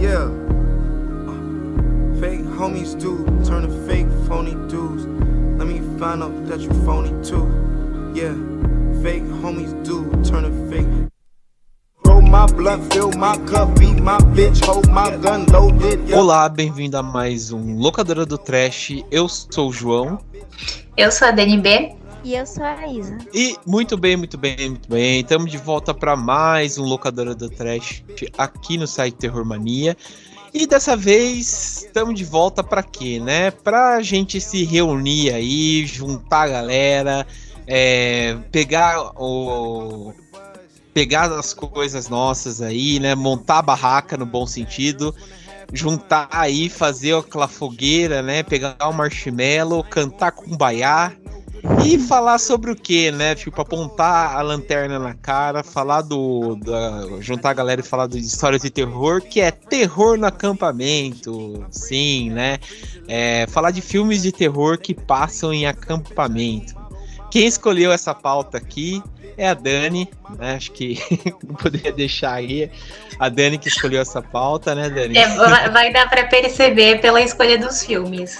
Yeah. Fake homies do turn to fake phony dudes. Let me find out that you phony too. Yeah. Fake homies do turn to fake. Olá, bem-vindo a mais um Locadora do Trash. Eu sou o João. Eu sou a DNB. E eu sou a Isa. E muito bem, muito bem, muito bem. Estamos de volta para mais um Locadora do Trash aqui no site Terror Mania. E dessa vez estamos de volta para quê, né? Pra gente se reunir aí, juntar a galera, é, pegar o pegar as coisas nossas aí, né? Montar a barraca no bom sentido, juntar aí, fazer aquela fogueira, né? Pegar o marshmallow, cantar com baiá e falar sobre o que, né? Tipo, apontar a lanterna na cara, falar do. Da, juntar a galera e falar de histórias de terror, que é terror no acampamento, sim, né? É, falar de filmes de terror que passam em acampamento. Quem escolheu essa pauta aqui é a Dani, né? Acho que não poderia deixar aí. A Dani que escolheu essa pauta, né, Dani? É, vai dar para perceber pela escolha dos filmes.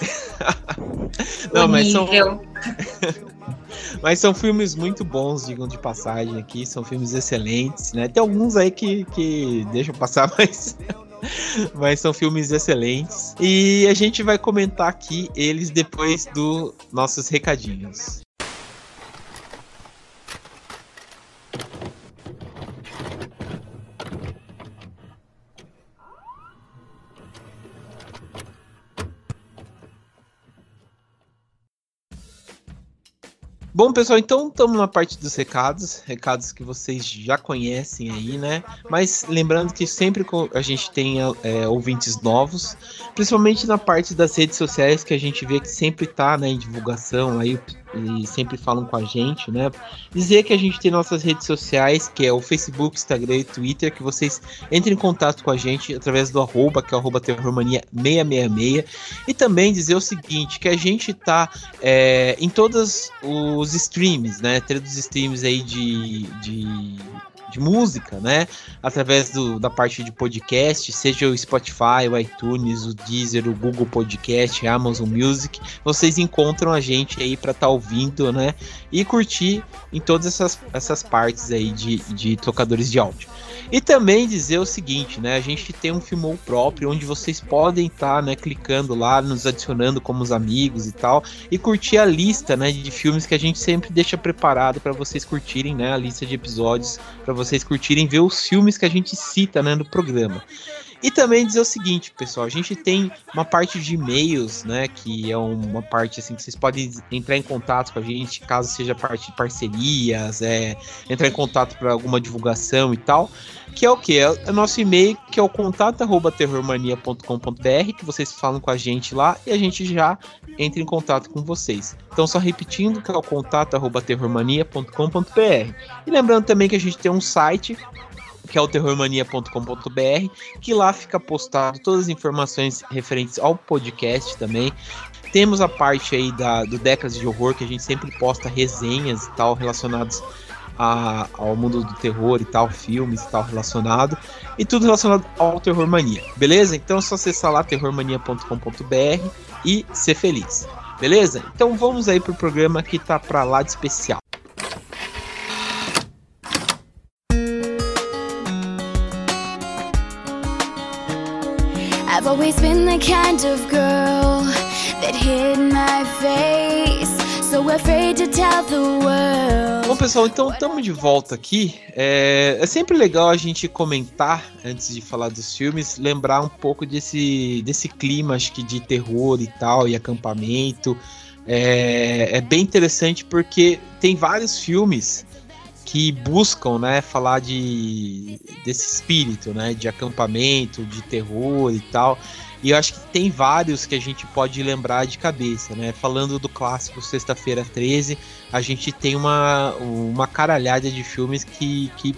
não, mas são, mas são filmes muito bons, digam de passagem aqui. São filmes excelentes, né? Tem alguns aí que, que deixam passar, mas. Mas são filmes excelentes. E a gente vai comentar aqui eles depois dos nossos recadinhos. Bom, pessoal, então estamos na parte dos recados, recados que vocês já conhecem aí, né? Mas lembrando que sempre a gente tem é, ouvintes novos, principalmente na parte das redes sociais, que a gente vê que sempre tá né, em divulgação aí, e sempre falam com a gente, né? Dizer que a gente tem nossas redes sociais, que é o Facebook, Instagram e Twitter, que vocês entrem em contato com a gente através do arroba, que é arroba terrormania666. E também dizer o seguinte, que a gente tá é, em todos os streams, né? Todos os streams aí de, de de música, né? Através do, da parte de podcast, seja o Spotify, o iTunes, o Deezer, o Google Podcast, Amazon Music, vocês encontram a gente aí para estar tá ouvindo, né? E curtir em todas essas, essas partes aí de, de tocadores de áudio. E também dizer o seguinte, né? A gente tem um Filmou próprio, onde vocês podem estar, tá, né, clicando lá, nos adicionando como os amigos e tal, e curtir a lista, né, de filmes que a gente sempre deixa preparado para vocês curtirem, né, a lista de episódios, para vocês curtirem ver os filmes que a gente cita, né, no programa. E também dizer o seguinte, pessoal, a gente tem uma parte de e-mails, né, que é uma parte assim que vocês podem entrar em contato com a gente, caso seja parte de parcerias, é, entrar em contato para alguma divulgação e tal, que é o que? É o nosso e-mail, que é o contato@terrormania.com.br, que vocês falam com a gente lá e a gente já entra em contato com vocês. Então só repetindo que é o contato@terrormania.com.br. E lembrando também que a gente tem um site que é o terrormania.com.br, que lá fica postado todas as informações referentes ao podcast também. Temos a parte aí da, do Décadas de Horror, que a gente sempre posta resenhas e tal relacionados a, ao mundo do terror e tal, filmes e tal relacionado. E tudo relacionado ao Terror Mania, beleza? Então é só acessar lá terrormania.com.br e ser feliz, beleza? Então vamos aí pro programa que tá pra lá de especial. I've always been the kind of girl that hid my face. So afraid to tell the world. Bom, pessoal, então estamos de volta aqui. É, é, sempre legal a gente comentar, antes de falar dos filmes, lembrar um pouco desse, desse clima, acho que de terror e tal, e acampamento. É, é bem interessante porque tem vários filmes que buscam, né, falar de desse espírito, né, de acampamento, de terror e tal. E eu acho que tem vários que a gente pode lembrar de cabeça, né? Falando do clássico Sexta-feira 13, a gente tem uma, uma caralhada de filmes que, que,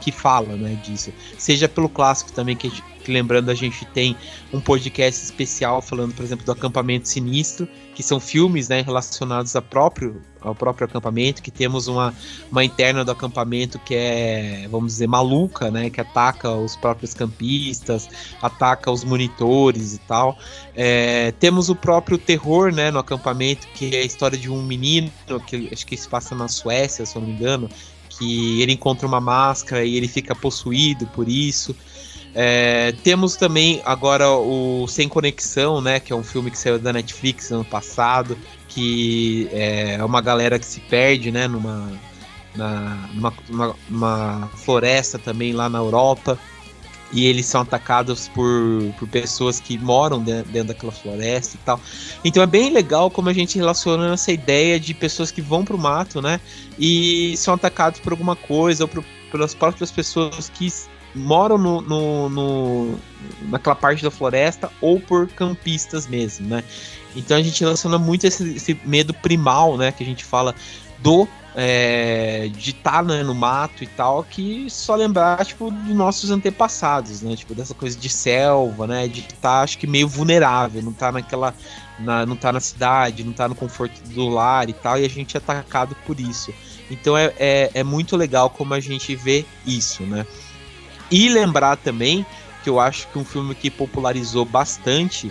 que fala né, disso. Seja pelo clássico também, que, que lembrando, a gente tem um podcast especial falando, por exemplo, do Acampamento Sinistro, que são filmes né, relacionados a próprio, ao próprio acampamento, que temos uma, uma interna do acampamento que é, vamos dizer, maluca, né? Que ataca os próprios campistas, ataca os monitores e tal. É, temos o próprio terror, né, no acampamento, que é a história de um menino, que acho que se passa na Suécia, se eu não me engano, que ele encontra uma máscara e ele fica possuído por isso. É, temos também agora o Sem Conexão, né? Que é um filme que saiu da Netflix ano passado, que é uma galera que se perde, né? Numa, na, numa, numa, numa floresta também lá na Europa e eles são atacados por, por pessoas que moram dentro, dentro, daquela floresta e tal. Então é bem legal como a gente relaciona essa ideia de pessoas que vão pro mato, né? E são atacados por alguma coisa ou por, pelas próprias pessoas que moram no, no, no, naquela parte da floresta ou por campistas mesmo, né? Então a gente relaciona muito esse, esse medo primal, né? Que a gente fala do é, de estar tá, né, no mato e tal, que só lembrar, tipo, dos nossos antepassados, né? Tipo, dessa coisa de selva, né? De estar, tá, acho que meio vulnerável, não tá naquela. Na, não tá na cidade, não tá no conforto do lar e tal, e a gente é atacado por isso. Então é, é, é muito legal como a gente vê isso, né? E lembrar também que eu acho que um filme que popularizou bastante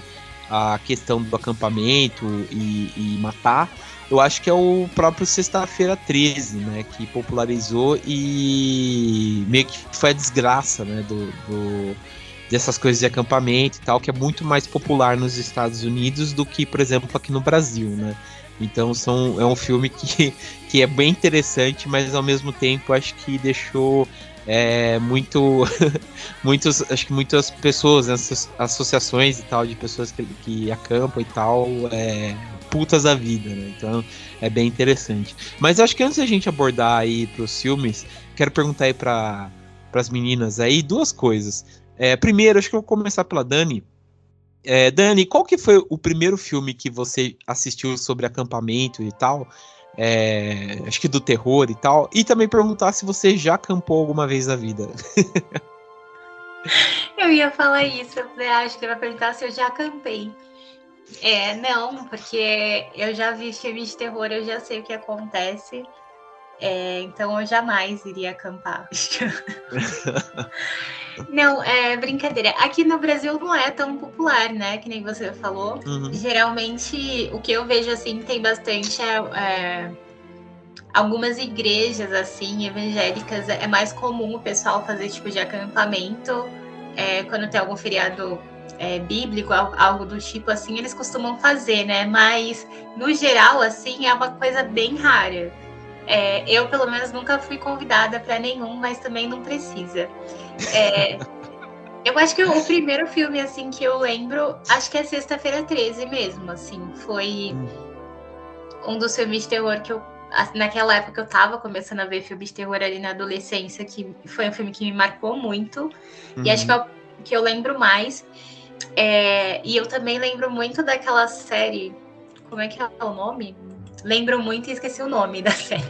a questão do acampamento e, e matar, eu acho que é o próprio Sexta-feira 13, né? Que popularizou e meio que foi a desgraça, né? Do, do, dessas coisas de acampamento e tal, que é muito mais popular nos Estados Unidos do que, por exemplo, aqui no Brasil, né? Então são, é um filme que, que é bem interessante, mas ao mesmo tempo acho que deixou é, muito muitos acho que muitas pessoas né, associações e tal de pessoas que, que acampam e tal é, putas da vida né? então é bem interessante. Mas acho que antes da gente abordar aí pros filmes quero perguntar aí para as meninas aí duas coisas. É, primeiro acho que eu vou começar pela Dani. É, Dani qual que foi o primeiro filme que você assistiu sobre acampamento e tal é, acho que do terror e tal. E também perguntar se você já acampou alguma vez na vida. eu ia falar isso, eu acho que ele vai perguntar se eu já acampei. É, não, porque eu já vi filme de terror, eu já sei o que acontece. É, então eu jamais iria acampar. não, é brincadeira. Aqui no Brasil não é tão popular, né? Que nem você falou. Uhum. Geralmente, o que eu vejo assim tem bastante é, é, algumas igrejas assim evangélicas. É mais comum o pessoal fazer tipo de acampamento é, quando tem algum feriado é, bíblico, algo do tipo assim, eles costumam fazer, né? Mas no geral, assim, é uma coisa bem rara. É, eu, pelo menos, nunca fui convidada para nenhum, mas também não precisa. É, eu acho que o primeiro filme, assim, que eu lembro, acho que é Sexta-feira 13 mesmo, assim. Foi um dos filmes de terror que eu. Naquela época eu tava começando a ver filmes de terror ali na adolescência, que foi um filme que me marcou muito. Uhum. E acho que é o que eu lembro mais. É, e eu também lembro muito daquela série. Como é que é o nome? Lembro muito e esqueci o nome da série.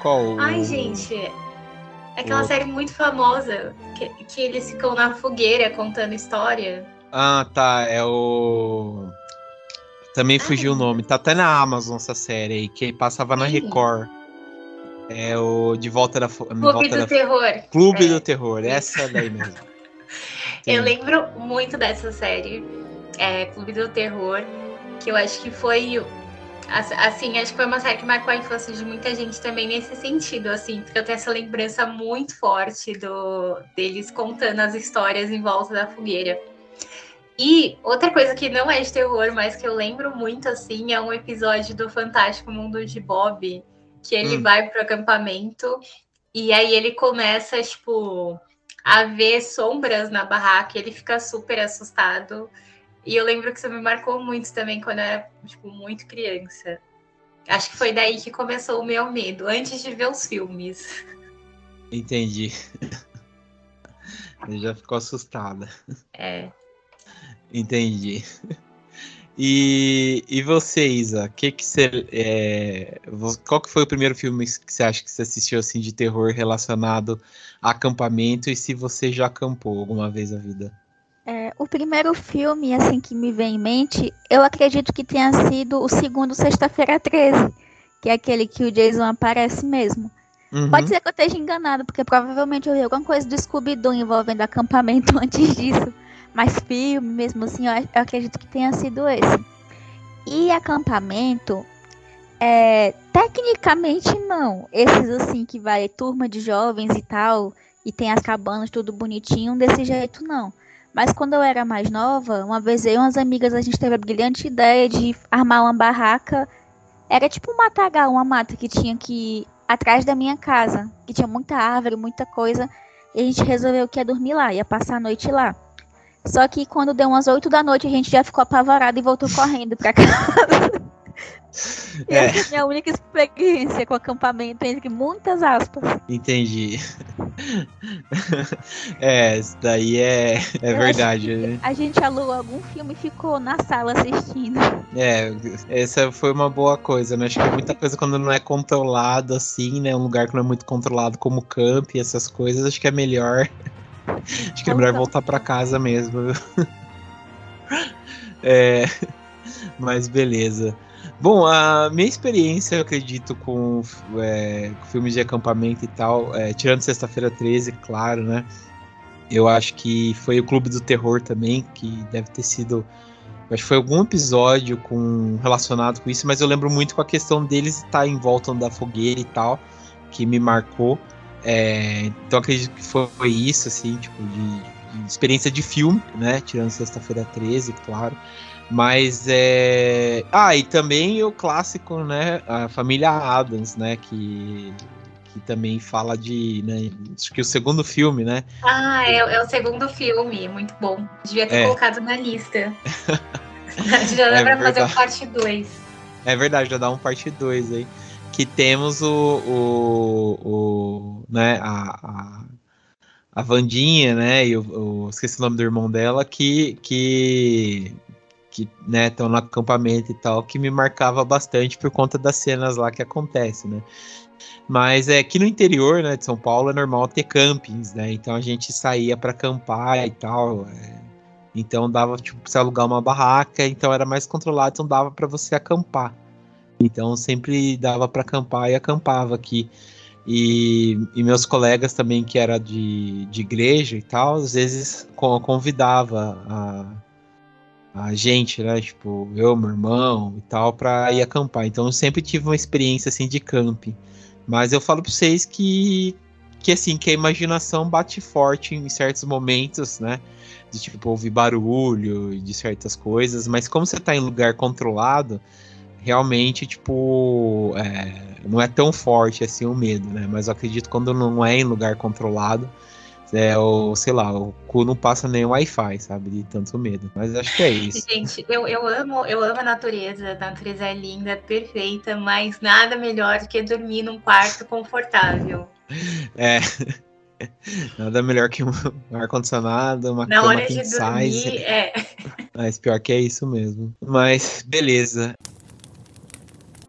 Qual? Ai, gente. É aquela o... série muito famosa que, que eles ficam na fogueira contando história. Ah, tá. É o. Também fugiu o nome. Tá até na Amazon essa série aí, que passava Sim. na Record. É o De Volta da Clube Volta do da... Terror. Clube é. do Terror, essa daí mesmo. eu lembro muito dessa série, é, Clube do Terror, que eu acho que foi Assim, acho que foi uma série que marcou a infância de muita gente também nesse sentido, assim, porque eu tenho essa lembrança muito forte do deles contando as histórias em volta da fogueira. E outra coisa que não é de terror, mas que eu lembro muito, assim, é um episódio do Fantástico Mundo de Bob, que ele hum. vai pro acampamento e aí ele começa, tipo, a ver sombras na barraca, ele fica super assustado. E eu lembro que isso me marcou muito também quando eu era, tipo, muito criança. Acho que foi daí que começou o meu medo, antes de ver os filmes. Entendi. Ele já ficou assustada. É. Entendi. E, e você, Isa, que que você, é, qual que foi o primeiro filme que você acha que você assistiu assim de terror relacionado a acampamento e se você já acampou alguma vez na vida? É, o primeiro filme assim que me vem em mente, eu acredito que tenha sido o segundo Sexta-feira 13, que é aquele que o Jason aparece mesmo. Uhum. Pode ser que eu esteja enganado, porque provavelmente eu vi alguma coisa do Scooby-Doo envolvendo acampamento antes disso. Mas filme mesmo assim, eu, eu acredito que tenha sido esse. E acampamento, é, tecnicamente não. Esses assim que vai turma de jovens e tal, e tem as cabanas tudo bonitinho, desse jeito não. Mas quando eu era mais nova, uma vez eu e umas amigas, a gente teve a brilhante ideia de armar uma barraca. Era tipo um matagal, uma mata que tinha que atrás da minha casa, que tinha muita árvore, muita coisa. E a gente resolveu que ia dormir lá, ia passar a noite lá. Só que quando deu umas 8 da noite, a gente já ficou apavorado e voltou correndo pra casa. E é. essa é a minha única experiência com acampamento, entre muitas aspas. Entendi. É, isso daí é, é verdade. Né? A gente alugou algum filme e ficou na sala assistindo. É, essa foi uma boa coisa, né? Acho que muita coisa quando não é controlado assim, né? Um lugar que não é muito controlado como camp e essas coisas, acho que é melhor Acho que é melhor voltar para casa mesmo. é, mas beleza. Bom, a minha experiência, eu acredito, com, é, filmes de acampamento e tal, é, tirando Sexta-feira 13, claro, né? Eu acho que foi o Clube do Terror também, que deve ter sido. Acho que foi algum episódio com, relacionado com isso, mas eu lembro muito com a questão deles estar em volta da fogueira e tal, que me marcou. É, então acredito que foi isso, assim, tipo, de, de experiência de filme, né? Tirando Sexta-feira 13, claro. Mas é. Ah, e também o clássico, né? A família Adams, né? Que, que também fala de. Né, acho que o segundo filme, né? Ah, é, é o segundo filme, muito bom. Devia ter é. colocado na lista. já dá é pra fazer o parte 2. É verdade, já dá um parte 2 aí que temos o, o, o né, a, a, a Vandinha, né, e o, esqueci o nome do irmão dela, que, que, que né, estão no acampamento e tal, que me marcava bastante por conta das cenas lá que acontecem, né. Mas é que no interior, né, de São Paulo é normal ter campings, né, então a gente saía para acampar e tal, é, então dava, tipo, você alugar uma barraca, então era mais controlado, então dava para você acampar. Então sempre dava para acampar e acampava aqui. E, e, meus colegas também, que era de, de igreja e tal, às vezes convidava a, a gente, né? Tipo, eu, meu irmão e tal, para ir acampar. Então eu sempre tive uma experiência assim de camping. Mas eu falo para vocês que, que assim, que a imaginação bate forte em certos momentos, né? De tipo ouvir barulho de certas coisas, mas como você tá em lugar controlado, realmente, tipo, é, não é tão forte assim o medo, né? Mas eu acredito quando não é em lugar controlado, é, o, sei lá, o cu não passa nem Wi-Fi, sabe? De tanto medo. Mas acho que é isso. Gente, eu, eu amo, eu amo a natureza. A natureza é linda, perfeita, mas nada melhor do que dormir num quarto confortável. É. Nada melhor que um ar-condicionado, uma Na cama hora de dormir, size. é. Mas pior que é isso mesmo. Mas beleza.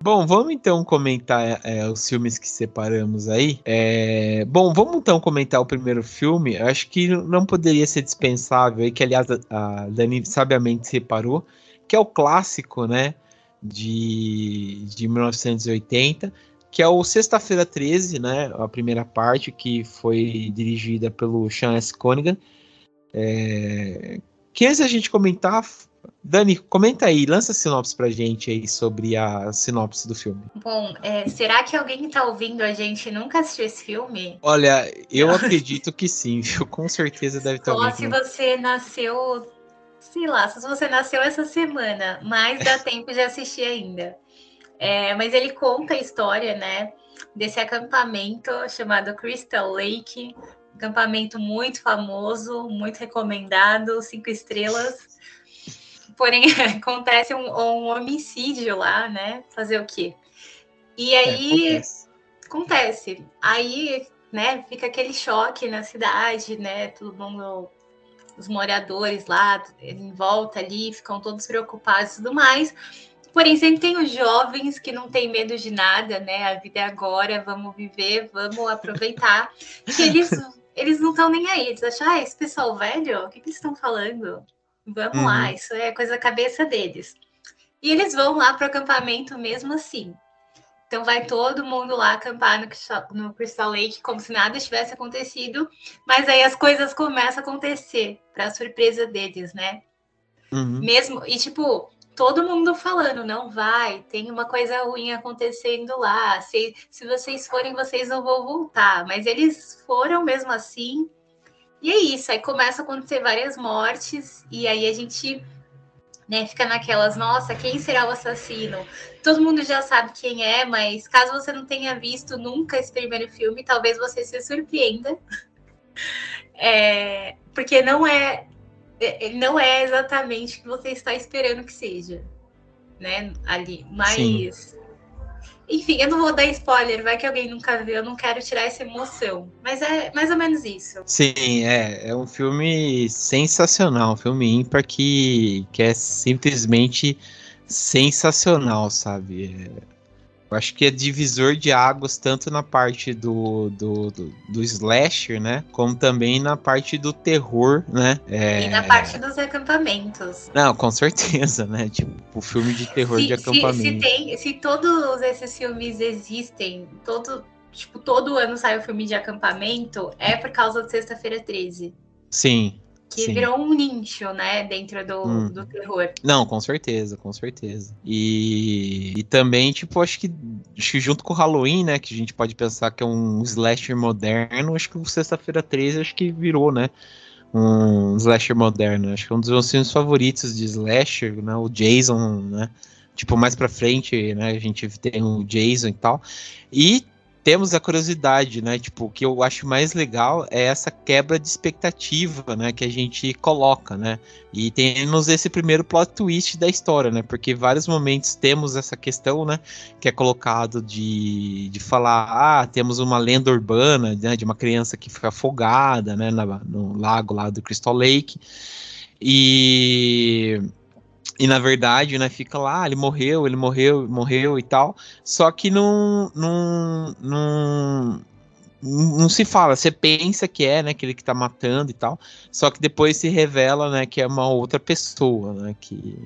Bom, vamos então comentar é, os filmes que separamos aí. É, bom, vamos então comentar o primeiro filme. Acho que não poderia ser dispensável aí, que aliás a Dani sabiamente separou, que é o clássico, né, de, de 1980, que é o Sexta-feira 13, né, a primeira parte, que foi dirigida pelo Sean S. Conigan. É, que antes a gente comentar, Dani, comenta aí, lança a sinopse pra gente aí sobre a sinopse do filme. Bom, é, será que alguém que tá ouvindo a gente nunca assistiu esse filme? Olha, eu acredito que sim, viu? Com certeza deve ter Só alguém. Só se você nasceu, sei lá, se você nasceu essa semana, mas dá tempo de assistir ainda. É, mas ele conta a história, né, desse acampamento chamado Crystal Lake, acampamento muito famoso, muito recomendado, cinco estrelas porém acontece um, um, homicídio lá, né? Fazer o quê? E é, aí é, acontece. acontece. Aí, né, fica aquele choque na cidade, né? Todo mundo os moradores lá em volta ali ficam todos preocupados e tudo mais. Porém, sempre tem os jovens que não têm medo de nada, né? A vida é agora, vamos viver, vamos aproveitar. que eles, eles não estão nem aí. Eles acham, ah, esse pessoal velho, o que, que eles estão falando? Vamos uhum. lá, isso é coisa da cabeça deles. E eles vão lá para o acampamento mesmo assim. Então vai todo mundo lá acampar no, no Crystal Lake como se nada tivesse acontecido, mas aí as coisas começam a acontecer para surpresa deles, né? Uhum. Mesmo e tipo todo mundo falando não vai, tem uma coisa ruim acontecendo lá. Se, se vocês forem, vocês não vão voltar. Mas eles foram mesmo assim. E é isso. Aí começa a acontecer várias mortes e aí a gente né? Fica naquelas, nossa, quem será o assassino? Todo mundo já sabe quem é, mas caso você não tenha visto nunca esse primeiro filme, talvez você se surpreenda. É, porque não é, é não é exatamente o que você está esperando que seja, né? Ali, mas Sim. Enfim, eu não vou dar spoiler, vai que alguém nunca viu, eu não quero tirar essa emoção. Mas é mais ou menos isso. Sim, é, é um filme sensacional, um filme ímpar que, que é simplesmente sensacional, sabe? É eu acho que é divisor de águas tanto na parte do, do, do, do slasher, né? Como também na parte do terror, né? É... E na parte dos acampamentos. Não, com certeza, né? Tipo, o filme de terror se, de acampamento. Se, se, tem, se todos esses filmes existem, todo, tipo, todo ano sai o filme de acampamento, é por causa de Sexta-feira 13. Sim, que Sim. virou um nicho, né, dentro do, hum. do terror. Não, com certeza, com certeza. E, e também, tipo, acho que, acho que junto com o Halloween, né, que a gente pode pensar que é um slasher moderno, acho que o Sexta-feira 13 acho que virou, né, um slasher moderno. Acho que é um dos meus filmes favoritos de slasher, né, o Jason, né, tipo, mais pra frente, né, a gente tem o Jason e tal. E temos a curiosidade, né? Tipo, o que eu acho mais legal é essa quebra de expectativa, né? Que a gente coloca, né? E temos esse primeiro plot twist da história, né? Porque vários momentos temos essa questão, né? Que é colocado de, de falar, ah, temos uma lenda urbana, né? De uma criança que foi afogada, né? Na, no lago lá do Crystal Lake. E e na verdade, né, fica lá, ele morreu, ele morreu, morreu e tal. Só que não, não, não, não se fala, você pensa que é, né, aquele que tá matando e tal, só que depois se revela, né, que é uma outra pessoa, né, que,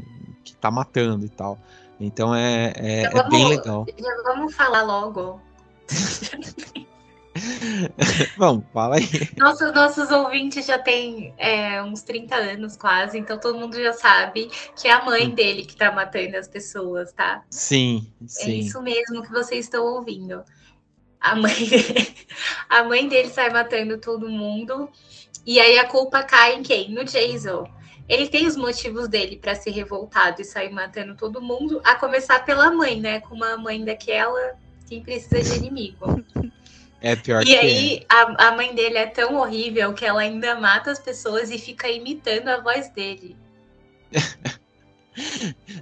que tá matando e tal. Então é, é, vamos, é bem legal. Já vamos falar logo. Vamos, fala aí. Nosso, nossos ouvintes já têm é, uns 30 anos quase, então todo mundo já sabe que é a mãe hum. dele que tá matando as pessoas, tá? Sim, é sim. É isso mesmo que vocês estão ouvindo. A mãe, dele, a mãe dele sai matando todo mundo, e aí a culpa cai em quem? No Jason. Ele tem os motivos dele para ser revoltado e sair matando todo mundo, a começar pela mãe, né? Com uma mãe daquela, quem precisa de inimigo. É pior e que aí, é. a, a mãe dele é tão horrível que ela ainda mata as pessoas e fica imitando a voz dele.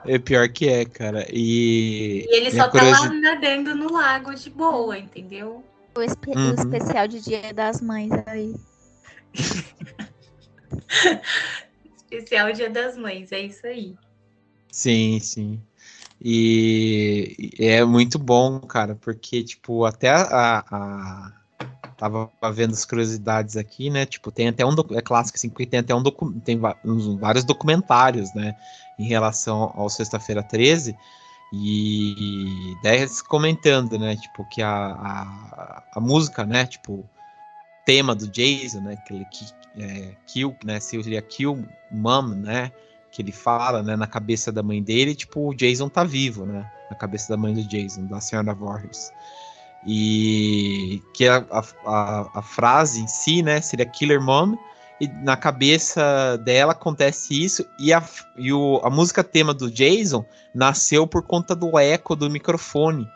é pior que é, cara. E, e ele só tá lá nadando no lago de boa, entendeu? O, espe uhum. o especial de Dia das Mães aí. especial Dia das Mães, é isso aí. Sim, sim. E, é muito bom, cara, porque, tipo, até a, a, tava vendo as curiosidades aqui, né? Tipo, tem até um é clássico assim, porque tem até um tem vários documentários, né, em relação ao Sexta-feira 13. E daí comentando, né, tipo, que a, a, a música, né, tipo, tema do Jason, né, aquele que é, Kill, né, seria Kill Mom, né, que ele fala, né, na cabeça da mãe dele, tipo, o Jason tá vivo, né? Na cabeça da mãe do Jason, da senhora Voorhees. E que a, a, a, frase em si, né, seria Killer Mom, e na cabeça dela acontece isso, e a, e o, a música tema do Jason nasceu por conta do eco do microfone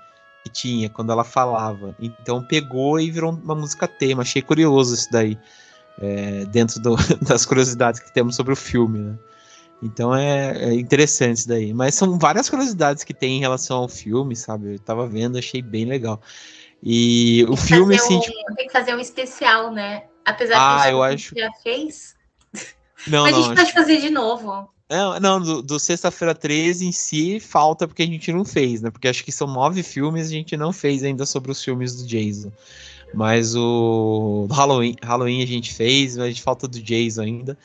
que tinha quando ela falava. Então pegou e virou uma música tema. Achei curioso isso daí, é, dentro do, das curiosidades que temos sobre o filme, né? Então é, é, interessante isso daí. Mas são várias curiosidades que tem em relação ao filme, sabe? Eu tava vendo, achei bem legal. E tem o filme, assim. Um, tipo... Tem que fazer um especial, né? Apesar ah, que eu acho... já fez. Não, Mas não, a gente pode fazer de novo. Não, não do, do Sexta-feira 13 em si falta porque a gente não fez, né? Porque acho que são nove filmes e a gente não fez ainda sobre os filmes do Jason. Mas o Halloween, Halloween a gente fez, mas a gente falta do Jason ainda.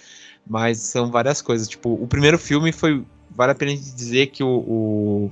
Mas são várias coisas. Tipo, o primeiro filme foi. Vale a pena dizer que o, o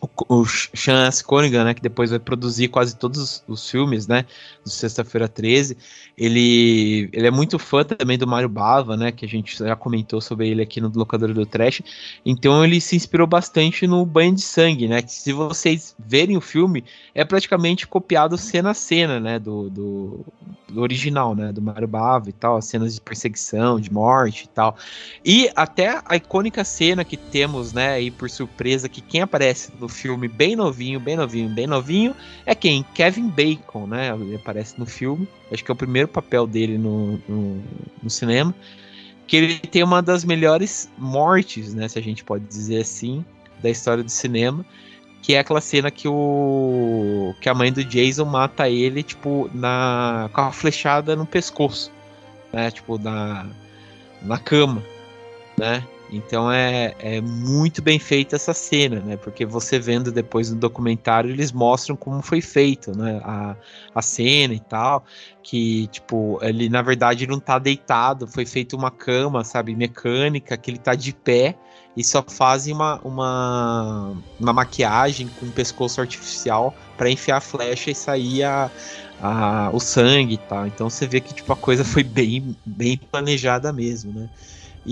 o, Sean S. Né, que depois vai produzir quase todos os filmes, né, do Sexta-feira 13, ele, ele é muito fã também do Mario Bava, né, que a gente já comentou sobre ele aqui no Locador do Trash, então ele se inspirou bastante no Banho de Sangue, né, que se vocês verem o filme, é praticamente copiado cena a cena, né, do, do, do original, né, do Mario Bava e tal, as cenas de perseguição, de morte e tal, e até a icônica cena que temos, né, aí por surpresa, que quem aparece no filme bem novinho, bem novinho, bem novinho, é quem? Kevin Bacon, né? Ele aparece no filme. Acho que é o primeiro papel dele no, no, no cinema. Que ele tem uma das melhores mortes, né? Se a gente pode dizer assim, da história do cinema. Que é aquela cena que o. que a mãe do Jason mata ele, tipo, na. com a flechada no pescoço. Né? Tipo, na. na cama. Né? Então é, é muito bem feita essa cena, né? Porque você vendo depois no documentário, eles mostram como foi feito, né? A, a cena e tal. Que, tipo, ele na verdade não tá deitado, foi feita uma cama, sabe, mecânica, que ele tá de pé e só fazem uma, uma, uma maquiagem com um pescoço artificial para enfiar a flecha e sair a, a, o sangue e tal. Então você vê que tipo, a coisa foi bem, bem planejada mesmo, né?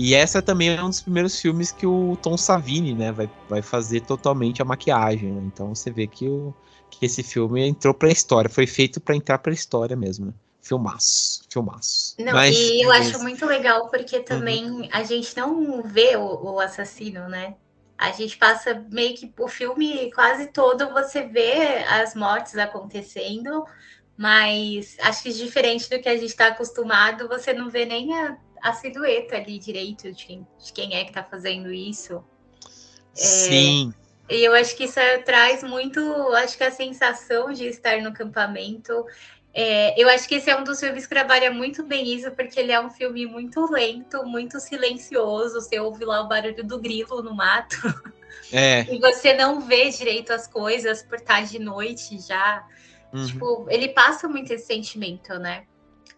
E essa também é um dos primeiros filmes que o Tom Savini, né, vai, vai fazer totalmente a maquiagem. Né? Então você vê que, o, que esse filme entrou pra história, foi feito para entrar pra história mesmo, né? Filmaço, filmaço. Não, Mas, e eu acho muito legal porque uhum. também uhum. a gente não vê o, o, assassino, né? A gente passa meio que o filme quase todo, você vê as mortes acontecendo, mas acho que diferente do que a gente está acostumado, você não vê nem a a silhueta ali direito de quem, de quem é que está fazendo isso. Sim. É, e eu acho que isso traz muito, acho que a sensação de estar no acampamento. É, eu acho que esse é um dos filmes que trabalha muito bem isso, porque ele é um filme muito lento, muito silencioso. Você ouve lá o barulho do grilo no mato. É. E você não vê direito as coisas por estar de noite já. Uhum. Tipo, ele passa muito esse sentimento, né?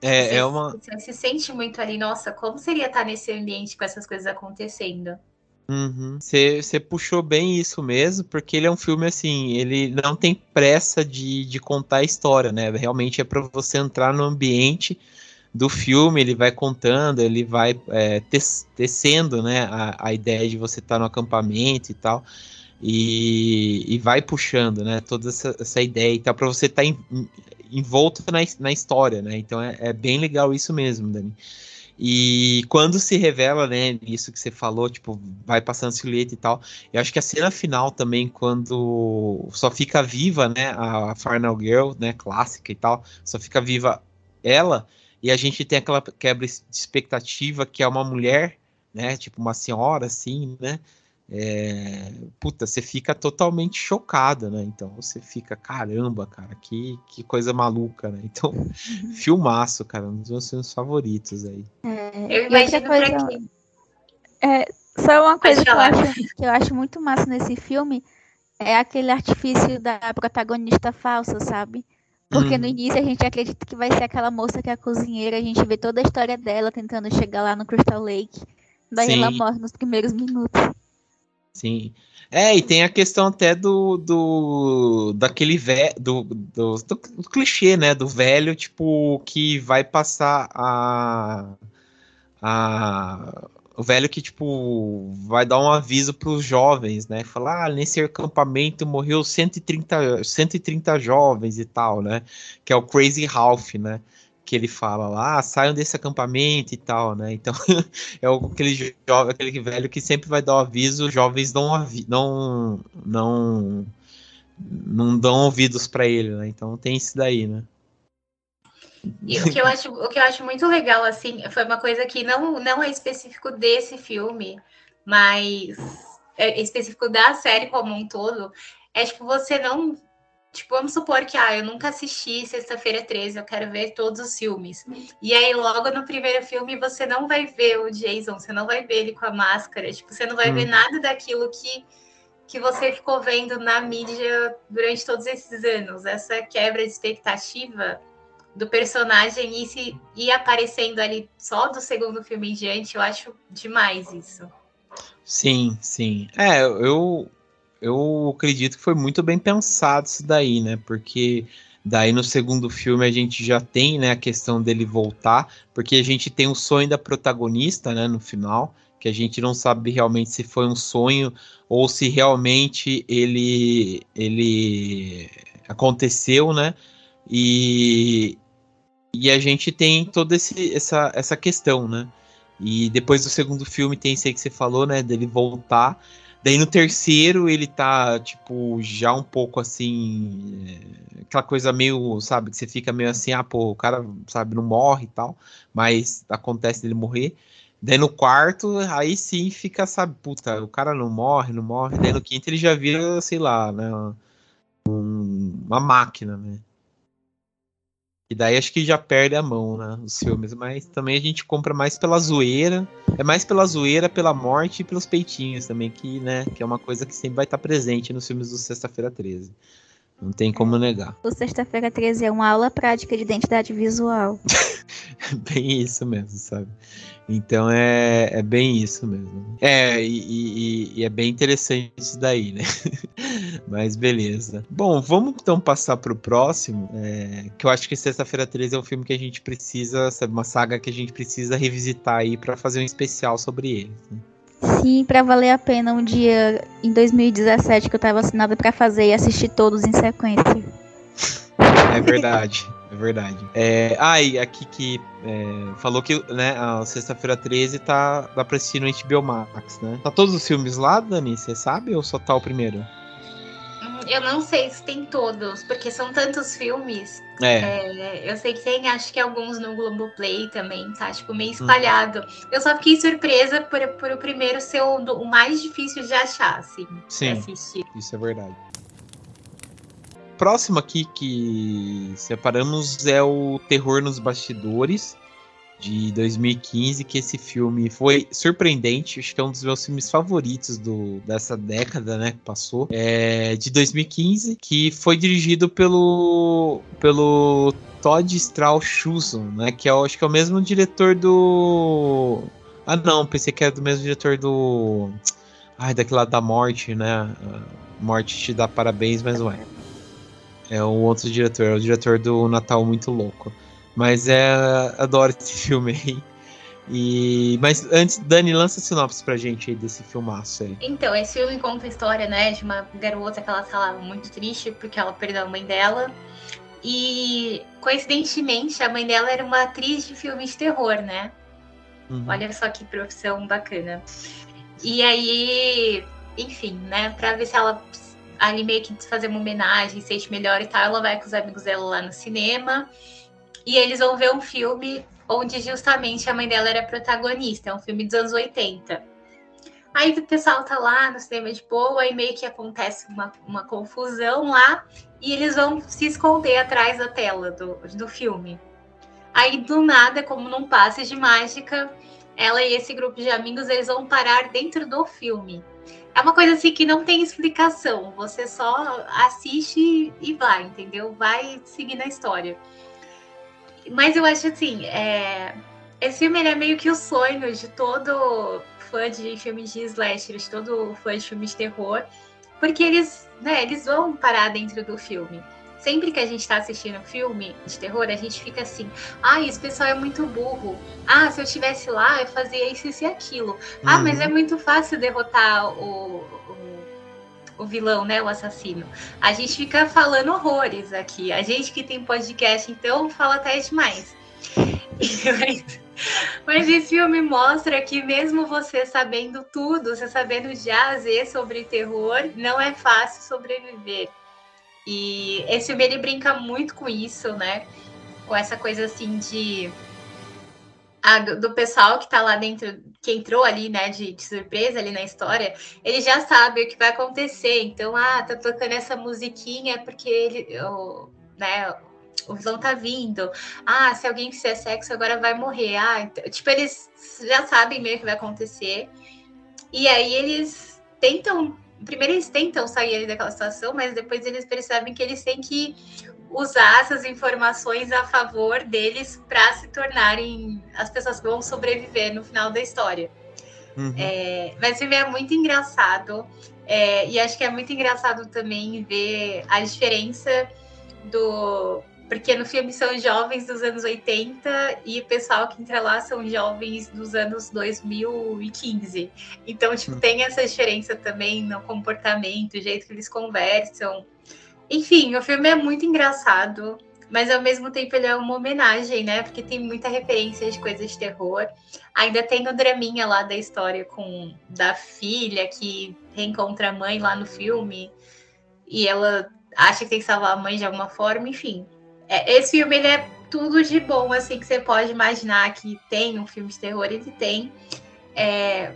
É, você, é uma. Você se sente muito ali, nossa, como seria estar nesse ambiente com essas coisas acontecendo? Uhum. Você, você puxou bem isso mesmo, porque ele é um filme assim, ele não tem pressa de, de contar a história, né? Realmente é para você entrar no ambiente do filme, ele vai contando, ele vai é, tecendo né, a, a ideia de você estar no acampamento e tal. E, e vai puxando, né, toda essa, essa ideia e tal, para você estar tá envolto na, na história, né? Então é, é, bem legal isso mesmo, Dani. E quando se revela, né, isso que você falou, tipo, vai passando silhueta e tal, eu acho que a cena final também, quando só fica viva, né, a Final Girl, né, clássica e tal, só fica viva ela, e a gente tem aquela quebra de expectativa que é uma mulher, né, tipo uma senhora, assim, né, é, puta, você fica totalmente chocada, né? Então você fica, caramba, cara, que, que coisa maluca, né? Então, filmaço, cara, um dos meus filmes favoritos aí. É, eu imagino coisa, é, Só uma coisa que eu, acho, que eu acho muito massa nesse filme é aquele artifício da protagonista falsa, sabe? Porque hum. no uhum. início a gente acredita que vai ser aquela moça que é a cozinheira, a gente vê toda a história dela tentando chegar lá no Crystal Lake. Daí Sim. ela morre nos primeiros minutos. Sim. É, e tem a questão até do. do daquele velho. Do, do, do, do, clichê, né? Do velho, tipo, que vai passar a. a o velho que, tipo, vai dar um aviso para os jovens, né? Falar, ah, nesse acampamento morreu 130, 130 jovens e tal, né? Que é o Crazy Ralph, né? Que ele fala lá, ah, saiam desse acampamento e tal, né? Então é aquele jovem, aquele velho que sempre vai dar o aviso, os jovens não não não não dão ouvidos para ele, né? Então tem isso daí, né? E o que eu acho, o que eu acho muito legal assim, foi uma coisa que não não é específico desse filme, mas é específico da série como um todo, é tipo você não Tipo, vamos supor que ah, eu nunca assisti Sexta-feira 13, eu quero ver todos os filmes. E aí, logo no primeiro filme, você não vai ver o Jason, você não vai ver ele com a máscara, tipo, você não vai hum. ver nada daquilo que, que você ficou vendo na mídia durante todos esses anos. Essa quebra de expectativa do personagem e se ir aparecendo ali só do segundo filme em diante, eu acho demais isso. Sim, sim. É, eu eu acredito que foi muito bem pensado isso daí, né? Porque daí no segundo filme a gente já tem, né, a questão dele voltar, porque a gente tem o sonho da protagonista, né, no final, que a gente não sabe realmente se foi um sonho ou se realmente ele ele aconteceu, né? E, e a gente tem toda esse, essa, essa questão, né? E depois do segundo filme tem isso aí que você falou, né? Dele voltar. Daí no terceiro ele tá, tipo, já um pouco assim. É, aquela coisa meio, sabe, que você fica meio assim, ah, pô, o cara, sabe, não morre e tal, mas acontece dele morrer. Daí no quarto, aí sim fica, sabe, puta, o cara não morre, não morre. Daí no quinto ele já vira, sei lá, né, um, uma máquina, né. E daí acho que já perde a mão, né? Os filmes. Mas também a gente compra mais pela zoeira. É mais pela zoeira, pela morte e pelos peitinhos também, que, né? Que é uma coisa que sempre vai estar presente nos filmes do Sexta-feira 13. Não tem como negar. O Sexta-feira 13 é uma aula prática de identidade visual. bem isso mesmo, sabe? Então é, é bem isso mesmo. É, e, e, e é bem interessante isso daí, né? Mas beleza. Bom, vamos então passar pro próximo. É, que eu acho que Sexta-feira 13 é um filme que a gente precisa, sabe, uma saga que a gente precisa revisitar aí para fazer um especial sobre ele. Né? Sim, para valer a pena um dia em 2017 que eu tava assinada para fazer e assistir todos em sequência. É verdade. É verdade. É, ah, e aqui que é, falou que né, a sexta-feira 13 tá, dá pra assistir no HBO Max, né? Tá todos os filmes lá, Dani? Você sabe ou só tá o primeiro? Eu não sei se tem todos, porque são tantos filmes. É. é. eu sei que tem, acho que alguns no Globoplay também, tá? Tipo, meio espalhado. Hum. Eu só fiquei surpresa por, por o primeiro ser o, o mais difícil de achar, assim. Sim. Assistir. Isso é verdade próximo aqui que separamos é o Terror nos Bastidores, de 2015, que esse filme foi surpreendente, acho que é um dos meus filmes favoritos do, dessa década, né, que passou, é de 2015, que foi dirigido pelo pelo Todd Strauss né, que é, acho que é o mesmo diretor do Ah, não, pensei que era do mesmo diretor do Ai, daquele lado da morte, né? Morte te dá parabéns, mas não é. É um outro diretor, é o diretor do Natal Muito Louco. Mas é. Adoro esse filme aí. E, mas antes, Dani, lança a sinopse pra gente aí desse filmaço aí. Então, esse filme conta a história, né, de uma garota que ela tá muito triste porque ela perdeu a mãe dela. E, coincidentemente, a mãe dela era uma atriz de filmes de terror, né? Uhum. Olha só que profissão bacana. E aí, enfim, né, pra ver se ela ali meio que fazer uma homenagem, sente melhor e tal, ela vai com os amigos dela lá no cinema. E eles vão ver um filme onde justamente a mãe dela era protagonista, é um filme dos anos 80. Aí o pessoal tá lá no cinema de boa, aí meio que acontece uma, uma confusão lá, e eles vão se esconder atrás da tela do, do filme. Aí do nada, como num passe de mágica, ela e esse grupo de amigos eles vão parar dentro do filme. É uma coisa assim que não tem explicação. Você só assiste e vai, entendeu? Vai seguindo a história. Mas eu acho assim, é... esse filme é meio que o sonho de todo fã de filmes de slasher, de todo fã de filmes de terror, porque eles, né, eles vão parar dentro do filme sempre que a gente está assistindo filme de terror, a gente fica assim: ah, esse pessoal é muito burro. Ah, se eu estivesse lá, eu fazia isso, isso e aquilo. Ah, mas é uhum. muito fácil derrotar o, o, vilão, né? O assassino. A gente fica falando horrores aqui. A gente que tem podcast, então, fala até demais. Mas esse filme mostra que mesmo você sabendo tudo, você sabendo já Z sobre terror, não é fácil sobreviver. E esse filme ele brinca muito com isso, né? Com essa coisa assim de. Ah, do, do, pessoal que tá lá dentro, que entrou ali, né, de, de, surpresa ali na história, ele já sabe o que vai acontecer. Então, ah, tá tocando essa musiquinha porque ele, o, né, o vilão tá vindo. Ah, se alguém fizer sexo agora vai morrer. Ah, então, tipo, eles já sabem meio que vai acontecer. E aí eles tentam, primeiro eles tentam sair daquela situação, mas depois eles percebem que eles têm que usar essas informações a favor deles para se tornarem as pessoas que vão sobreviver no final da história. Uhum. É, mas o filme é muito engraçado é, e acho que é muito engraçado também ver a diferença do porque no filme são jovens dos anos 80 e o pessoal que entra lá são jovens dos anos 2015. Então, tipo, uhum. tem essa diferença também no comportamento, o jeito que eles conversam. Enfim, o filme é muito engraçado, mas ao mesmo tempo ele é uma homenagem, né? Porque tem muita referência de coisas de terror. Ainda tem o draminha lá da história com da filha que reencontra a mãe lá no filme e ela acha que tem que salvar a mãe de alguma forma, enfim. É, esse filme ele é tudo de bom assim que você pode imaginar que tem um filme de terror, ele tem. É,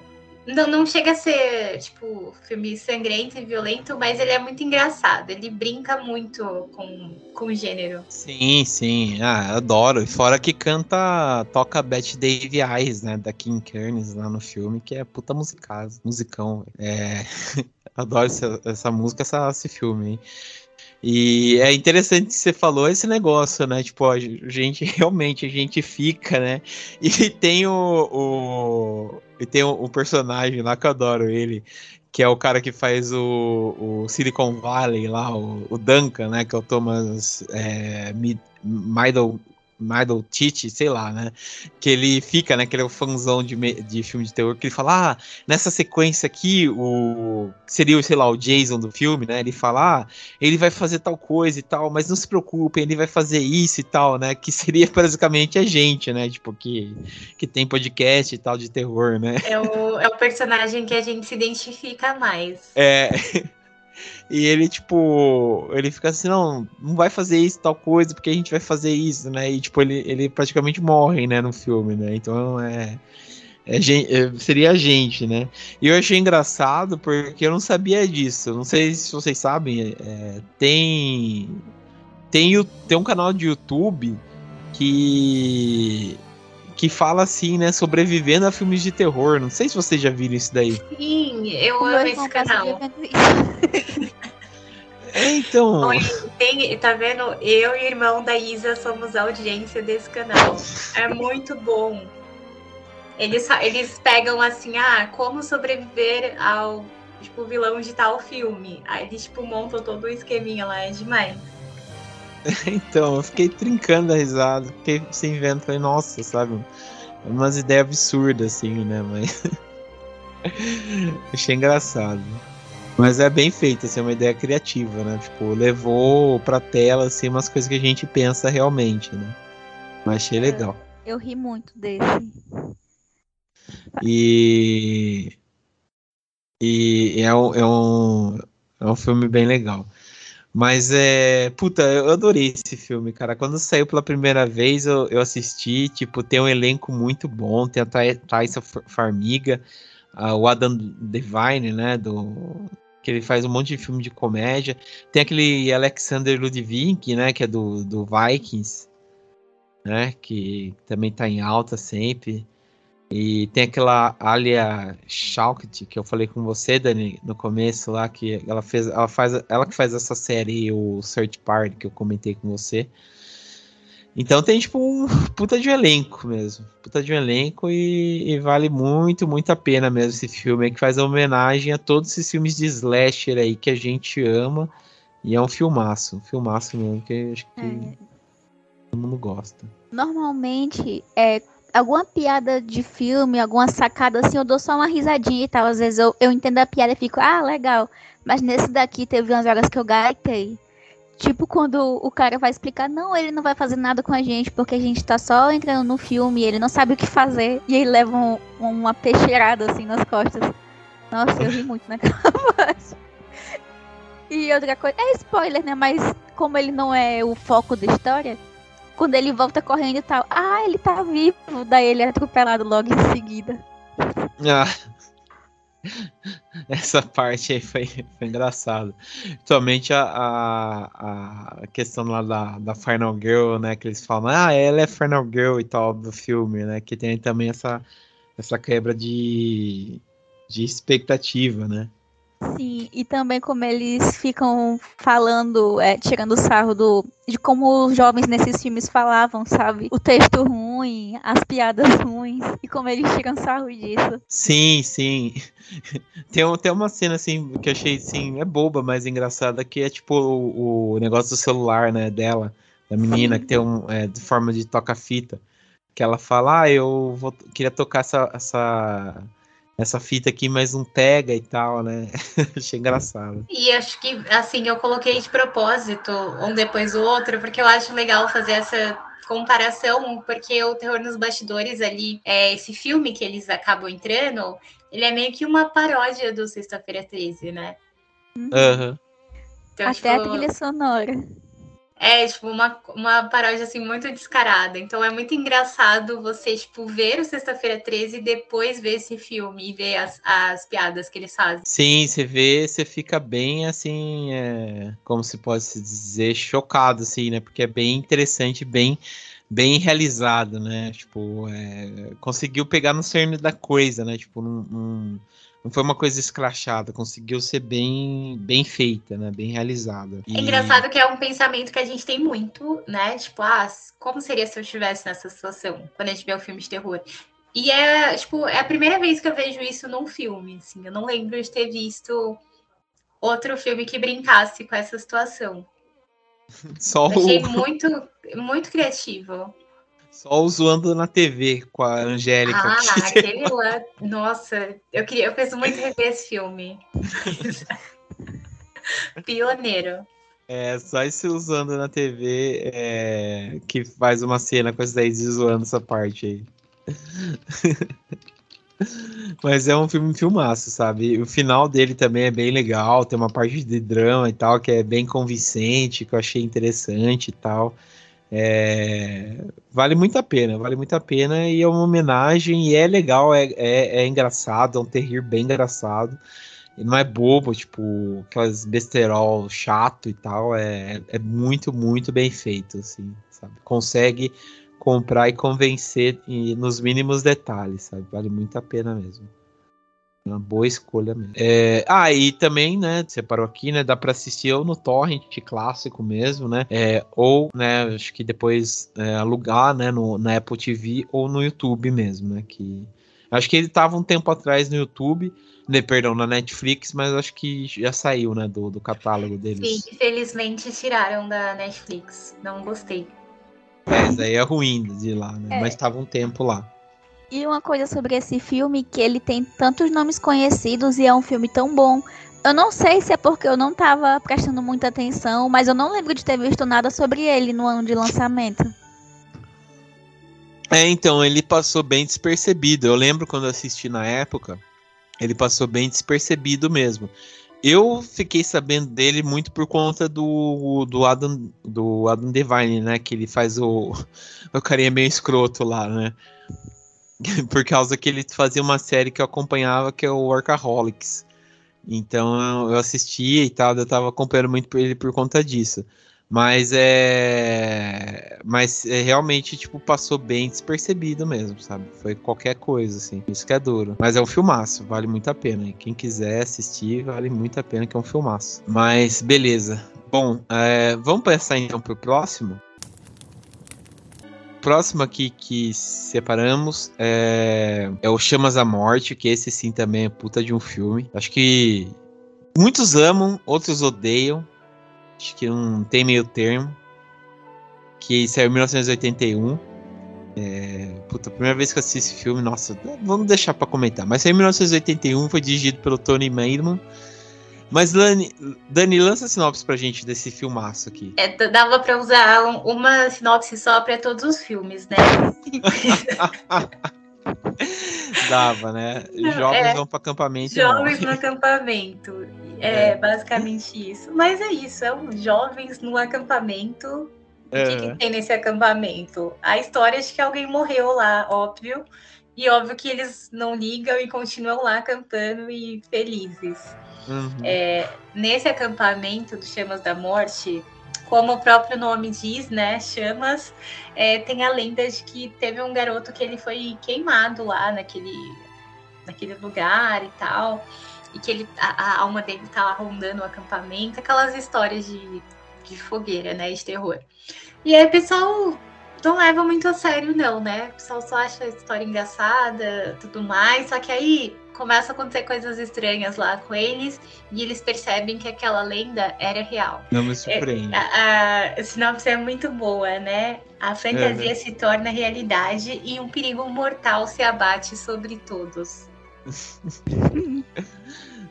não, não chega a ser, tipo, filme sangrento e violento, mas ele é muito engraçado. Ele brinca muito com, com o gênero. Sim, sim. Ah, adoro. E fora que canta, toca Beth Dave Eyes, né? Da Kim Kearns lá no filme, que é puta musicaz, musicão. É... adoro essa, essa música, essa, esse filme, hein? E é interessante que você falou esse negócio, né? Tipo, a gente realmente a gente fica, né? E tem o, o e tem o, personagem lá que eu adoro ele, que é o cara que faz o, o Silicon Valley lá, o, o Duncan, né? Que é o Thomas é, Michael Tite, sei lá, né? Que ele fica, né? Que ele é o fãzão de, de filme de terror, que ele fala, ah, nessa sequência aqui, o. Seria, sei lá, o Jason do filme, né? Ele fala, ah, ele vai fazer tal coisa e tal, mas não se preocupem, ele vai fazer isso e tal, né? Que seria basicamente a gente, né? Tipo, que, que tem podcast e tal de terror, né? É o, é o personagem que a gente se identifica mais. É. E ele, tipo, ele fica assim, não, não vai fazer isso, tal coisa, porque a gente vai fazer isso, né? E, tipo, ele, ele praticamente morre, né, no filme, né? Então é. É, é, seria a gente, né? E eu achei engraçado porque eu não sabia disso. Não sei se vocês sabem. É, tem, tem. Tem um canal de YouTube que que fala assim, né, sobrevivendo a filmes de terror. Não sei se vocês já viram isso daí. Sim, eu amo esse canal. É, então. Tem, tá vendo? Eu e o irmão da Isa somos a audiência desse canal. É muito bom. Eles, eles pegam assim, ah, como sobreviver ao tipo, vilão de tal filme. Aí eles tipo, montam todo o esqueminha lá, é demais. então, eu fiquei trincando a risada, fiquei sem vento, falei, nossa, sabe? Umas ideias absurdas, assim, né? Mas. Achei engraçado. Mas é bem feito, assim, é uma ideia criativa, né? Tipo, levou pra tela, assim, umas coisas que a gente pensa realmente, né? Mas achei legal. Eu, eu ri muito desse. E. E é um, é um, é um filme bem legal. Mas é. Puta, eu adorei esse filme, cara. Quando saiu pela primeira vez, eu, eu assisti. Tipo, tem um elenco muito bom. Tem a Thaisa Farmiga, o Adam Devine, né? Do, que ele faz um monte de filme de comédia. Tem aquele Alexander Ludwig, né? Que é do, do Vikings, né? Que também tá em alta sempre. E tem aquela Alia Shaukt que eu falei com você, Dani, no começo lá, que ela fez, ela faz, ela que faz essa série, o Search Party, que eu comentei com você. Então tem tipo um puta de um elenco mesmo, puta de um elenco e, e, vale muito, muito a pena mesmo esse filme, que faz homenagem a todos esses filmes de slasher aí que a gente ama e é um filmaço, um filmaço mesmo que acho que é. todo mundo gosta. Normalmente é alguma piada de filme, alguma sacada assim, eu dou só uma risadinha e tal. Às vezes eu, eu entendo a piada e fico, ah, legal. Mas nesse daqui teve umas horas que eu gaitei. Tipo quando o cara vai explicar, não, ele não vai fazer nada com a gente, porque a gente tá só entrando no filme e ele não sabe o que fazer. E ele leva um, uma peixeirada assim nas costas. Nossa, eu ri muito naquela parte. E outra coisa, é spoiler, né? Mas como ele não é o foco da história, quando ele volta correndo e tal, ah, ele tá vivo. Daí ele é atropelado logo em seguida. Ah. Essa parte aí foi, foi engraçado. Somente a, a, a, questão lá da, da Final Girl, né? Que eles falam, ah, ela é Final Girl e tal do filme, né? Que tem também essa, essa quebra de, de expectativa, né? Sim, e também como eles ficam falando, é, tirando sarro do, de como os jovens nesses filmes falavam, sabe? O texto ruim, as piadas ruins, e como eles tiram sarro disso. Sim, sim. Tem, tem uma cena assim que eu achei assim, é boba, mas engraçada, que é tipo o, o negócio do celular, né, dela, da menina, sim. que tem um. É, de forma de toca-fita. Que ela fala, ah, eu vou, queria tocar essa, essa essa fita aqui, mas não pega e tal, né? Achei engraçado. E acho que, assim, eu coloquei de propósito, um depois o outro, porque eu acho legal fazer essa comparação, porque o Terror nos Bastidores ali, é, esse filme que eles acabam entrando, ele é meio que uma paródia do Sexta-feira 13, né? Uhum. Então, Até tipo... a trilha sonora. É, tipo, uma, uma paródia, assim, muito descarada. Então é muito engraçado você, tipo, ver o Sexta-feira 13 e depois ver esse filme e ver as, as piadas que eles fazem. Sim, você vê, você fica bem, assim, é, como se pode dizer, chocado, assim, né? Porque é bem interessante, bem bem realizado, né? Tipo, é, conseguiu pegar no cerne da coisa, né? Tipo, num, num não foi uma coisa escrachada, conseguiu ser bem, bem feita, né? Bem realizada. E... É engraçado que é um pensamento que a gente tem muito, né? Tipo, ah, como seria se eu estivesse nessa situação quando a gente vê um filme de terror? E é, tipo, é a primeira vez que eu vejo isso num filme, assim. Eu não lembro de ter visto outro filme que brincasse com essa situação. Só Achei o... muito, muito criativo. Só zoando na TV com a Angélica. Ah, aquele lá. Nossa, eu queria, eu penso muito rever esse filme. Pioneiro. É, só esse usando na TV é, que faz uma cena com esse daí zoando essa parte aí. Mas é um filme filmaço, sabe? O final dele também é bem legal, tem uma parte de drama e tal que é bem convincente, que eu achei interessante e tal. É, vale muito a pena, vale muito a pena e é uma homenagem e é legal, é, é, é engraçado, é um terrir bem engraçado. E não é bobo, tipo, aquelas besterol chato e tal, é, é muito, muito bem feito, assim, sabe? Consegue comprar e convencer nos mínimos detalhes, sabe? Vale muito a pena mesmo. Uma boa escolha mesmo. É, ah, e também, né, separou aqui, né, dá para assistir ou no torrent clássico mesmo, né, é, ou, né, acho que depois é, alugar, né, no, na Apple TV ou no YouTube mesmo, né, que acho que ele tava um tempo atrás no YouTube, né, perdão, na Netflix, mas acho que já saiu, né, do, do catálogo deles. Sim, infelizmente tiraram da Netflix, não gostei. É, isso aí é ruim de lá, né, é. mas tava um tempo lá. E uma coisa sobre esse filme, que ele tem tantos nomes conhecidos e é um filme tão bom. Eu não sei se é porque eu não estava prestando muita atenção, mas eu não lembro de ter visto nada sobre ele no ano de lançamento. É, então, ele passou bem despercebido. Eu lembro quando assisti na época, ele passou bem despercebido mesmo. Eu fiquei sabendo dele muito por conta do, do Adam do Adam Devine, né? Que ele faz o, o carinha meio escroto lá, né? por causa que ele fazia uma série que eu acompanhava, que é o Workaholics. Então eu assistia e tal, eu tava acompanhando muito ele por conta disso. Mas é. Mas é, realmente, tipo, passou bem despercebido mesmo, sabe? Foi qualquer coisa, assim. Isso que é duro. Mas é um filmaço, vale muito a pena. Quem quiser assistir, vale muito a pena, que é um filmaço. Mas, beleza. Bom, é... vamos pensar então pro próximo próximo aqui que separamos é, é o Chamas da Morte, que esse sim também é puta de um filme. Acho que muitos amam, outros odeiam. Acho que não tem meio termo. Que saiu em 1981. É, puta, primeira vez que eu assisti esse filme, nossa, vamos deixar para comentar. Mas saiu em 1981, foi dirigido pelo Tony Maidman. Mas, Dani, Dani, lança a sinopse pra gente desse filmaço aqui. É, dava pra usar uma sinopse só pra todos os filmes, né? dava, né? Jovens é, vão para acampamento. Jovens no acampamento. É, é, basicamente isso. Mas é isso, é um jovens no acampamento. O que, que, tem nesse acampamento? A história de que alguém morreu lá, óbvio. E óbvio que eles não ligam e continuam lá acampando e felizes. Uhum. É, nesse acampamento do Chamas da Morte, como o próprio nome diz, né, Chamas, é, tem a lenda de que teve um garoto que ele foi queimado lá naquele, naquele lugar e tal, e que ele, a, a alma dele tá lá rondando o acampamento, aquelas histórias de, de fogueira, né, de terror. E aí o pessoal não leva muito a sério, não, né? O pessoal só acha a história engraçada, tudo mais, só que aí começa a acontecer coisas estranhas lá com eles e eles percebem que aquela lenda era real. Não me surpreende. É, a, a sinopse é muito boa, né? A fantasia é, se torna realidade e um perigo mortal se abate sobre todos.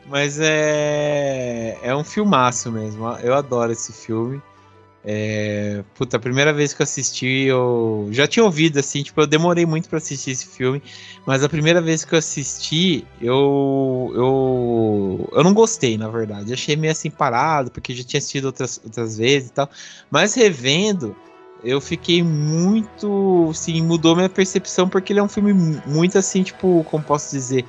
Mas é é um filmaço mesmo. Eu adoro esse filme. É, puta, a primeira vez que eu assisti, eu já tinha ouvido, assim, tipo, eu demorei muito para assistir esse filme, mas a primeira vez que eu assisti, eu, eu, eu não gostei, na verdade. achei meio assim parado, porque já tinha assistido outras, outras vezes e tal. Mas revendo, eu fiquei muito, assim, mudou minha percepção, porque ele é um filme muito assim, tipo, como posso dizer,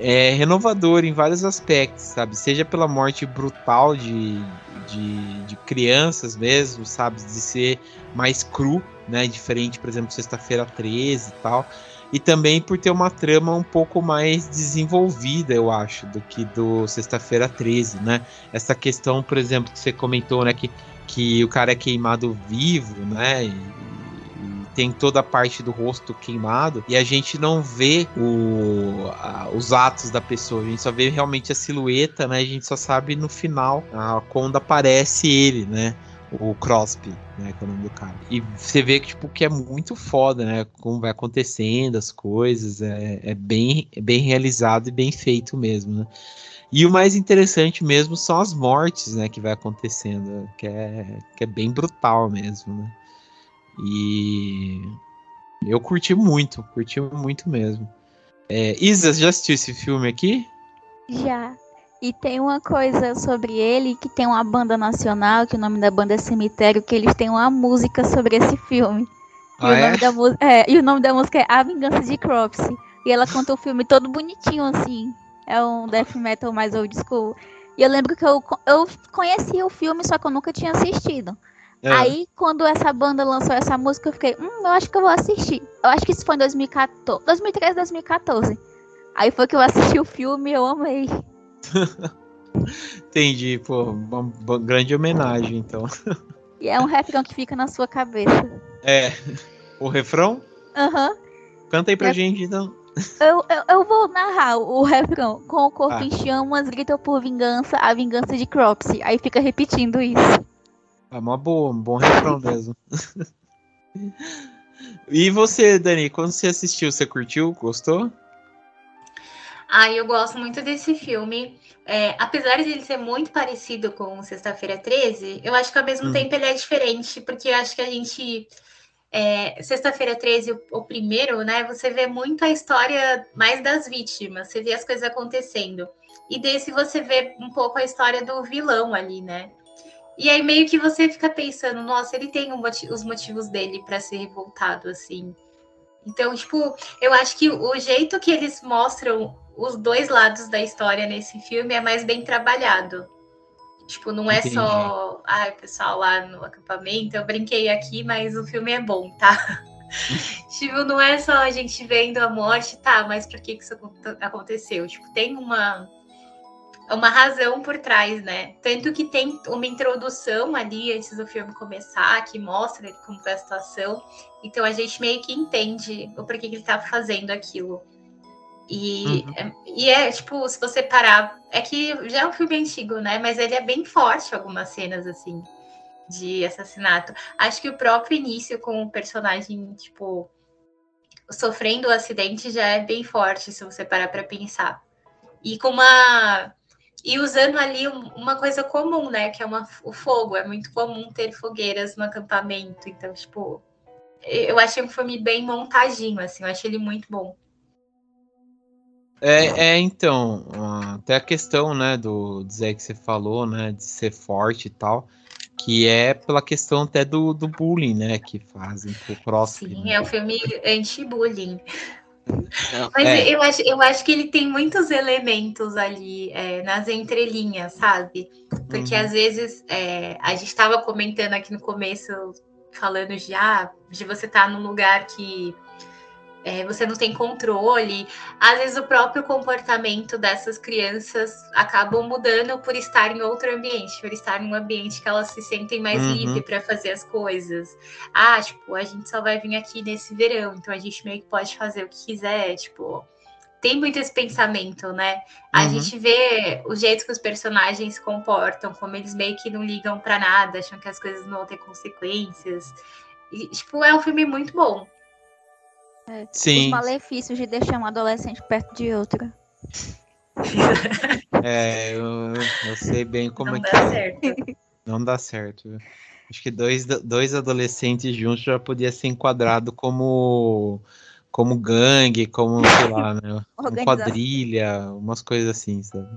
é renovador em vários aspectos, sabe? Seja pela morte brutal de, de, de crianças mesmo, sabe? De ser mais cru, né? Diferente, por exemplo, Sexta-feira 13 e tal. E também por ter uma trama um pouco mais desenvolvida, eu acho, do que do Sexta-feira 13, né? Essa questão, por exemplo, que você comentou, né? Que, que o cara é queimado vivo, né? E, tem toda a parte do rosto queimado e a gente não vê o, a, os atos da pessoa, a gente só vê realmente a silhueta, né? A gente só sabe no final a, quando aparece ele, né? O Crosby, né? Que é o nome do cara. E você vê que, tipo, que é muito foda, né? Como vai acontecendo as coisas. É, é bem, é bem realizado e bem feito mesmo, né? E o mais interessante mesmo são as mortes, né? Que vai acontecendo. Que é, que é bem brutal mesmo, né? E eu curti muito, curti muito mesmo. É, Isa, já assistiu esse filme aqui? Já. E tem uma coisa sobre ele, que tem uma banda nacional, que o nome da banda é Cemitério, que eles têm uma música sobre esse filme. Ah, e, o é? nome da é, e o nome da música é A Vingança de Cropsy. E ela conta o filme todo bonitinho, assim. É um death metal mais old school. E eu lembro que eu, eu conhecia o filme, só que eu nunca tinha assistido. É. Aí, quando essa banda lançou essa música, eu fiquei, hum, eu acho que eu vou assistir. Eu acho que isso foi em 2014, 2013, 2014. Aí foi que eu assisti o filme e eu amei. Entendi, pô, uma grande homenagem, então. E é um refrão que fica na sua cabeça. É. O refrão? Aham. Uhum. Canta aí pra é... gente, então. Eu, eu, eu, vou narrar o refrão. Com o corpo ah. em chamas, grita por vingança, a vingança de Cropsy. Aí fica repetindo isso. É uma boa, um bom refrão mesmo. e você, Dani, quando você assistiu, você curtiu? Gostou? Ah, eu gosto muito desse filme. É, apesar de ele ser muito parecido com Sexta-feira 13, eu acho que ao mesmo hum. tempo ele é diferente, porque eu acho que a gente. É, Sexta-feira 13, o, o, primeiro, né? Você vê muito a história mais das vítimas, você vê as coisas acontecendo. E desse você vê um pouco a história do vilão ali, né? E aí meio que você fica pensando, nossa, ele tem um motivo, os motivos dele para ser revoltado assim. Então, tipo, eu acho que o jeito que eles mostram os dois lados da história nesse filme é mais bem trabalhado. Tipo, não é Entendi. só, ai, ah, pessoal lá no acampamento, eu brinquei aqui, mas o filme é bom, tá? tipo, não é só a gente vendo a morte, tá, mas por que, que isso aconteceu? Tipo, tem uma uma razão por trás, né? Tanto que tem uma introdução ali antes do filme começar, que mostra como foi a situação. Então a gente meio que entende o porquê que ele tá fazendo aquilo. E, uhum. é, e é, tipo, se você parar. É que já é um filme antigo, né? Mas ele é bem forte, algumas cenas, assim, de assassinato. Acho que o próprio início com o personagem, tipo, sofrendo o acidente já é bem forte, se você parar pra pensar. E com uma e usando ali uma coisa comum, né? Que é uma, o fogo. É muito comum ter fogueiras no acampamento. Então, tipo, eu achei um filme bem montadinho, assim. Eu achei ele muito bom. É, é, então, até a questão, né, do dizer que você falou, né, de ser forte e tal, que é pela questão até do, do bullying, né, que fazem pro próximo. Sim, né? é um filme anti-bullying. Mas é. eu, acho, eu acho que ele tem muitos elementos ali é, nas entrelinhas, sabe? Porque uhum. às vezes é, a gente estava comentando aqui no começo, falando já de você estar tá num lugar que é, você não tem controle. Às vezes o próprio comportamento dessas crianças acabam mudando por estar em outro ambiente, por estar em um ambiente que elas se sentem mais uhum. livres para fazer as coisas. Ah, tipo, a gente só vai vir aqui nesse verão, então a gente meio que pode fazer o que quiser, tipo. Tem muito esse pensamento, né? A uhum. gente vê o jeito que os personagens se comportam, como eles meio que não ligam para nada, acham que as coisas não vão ter consequências. E, tipo, é um filme muito bom. É, Sim. Os malefícios de deixar um adolescente perto de outra. é, eu, eu, sei bem como Não é que é. Certo. Não dá certo. Acho que dois, dois adolescentes juntos já podia ser enquadrado como como gangue, como, sei lá, né? Uma quadrilha, umas coisas assim, sabe?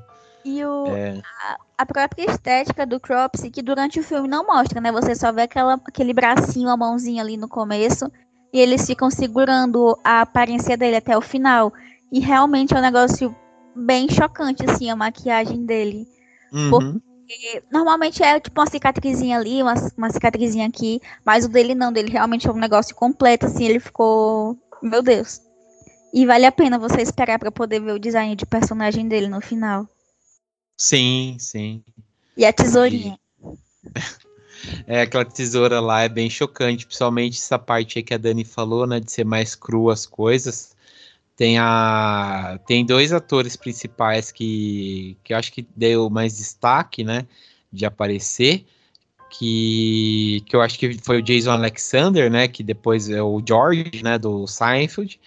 E o, é. a, a, própria estética do Cropsy, que durante o filme não mostra, né? Você só vê aquela, aquele bracinho, a mãozinha ali no começo e eles ficam segurando a aparência dele até o final. E realmente é um negócio bem chocante, assim, a maquiagem dele. Uhum. Porque normalmente é tipo uma cicatrizinha ali, uma, uma cicatrizinha aqui, mas o dele não, dele realmente é um negócio completo, assim, ele ficou. Meu Deus. E vale a pena você esperar para poder ver o design de personagem dele no final. Sim, sim. E a tesourinha. E... É, aquela tesoura lá é bem chocante, principalmente essa parte aí que a Dani falou, né, de ser mais cru as coisas. Tem a tem dois atores principais que que eu acho que deu mais destaque, né, de aparecer, que que eu acho que foi o Jason Alexander, né, que depois é o George, né, do Seinfeld.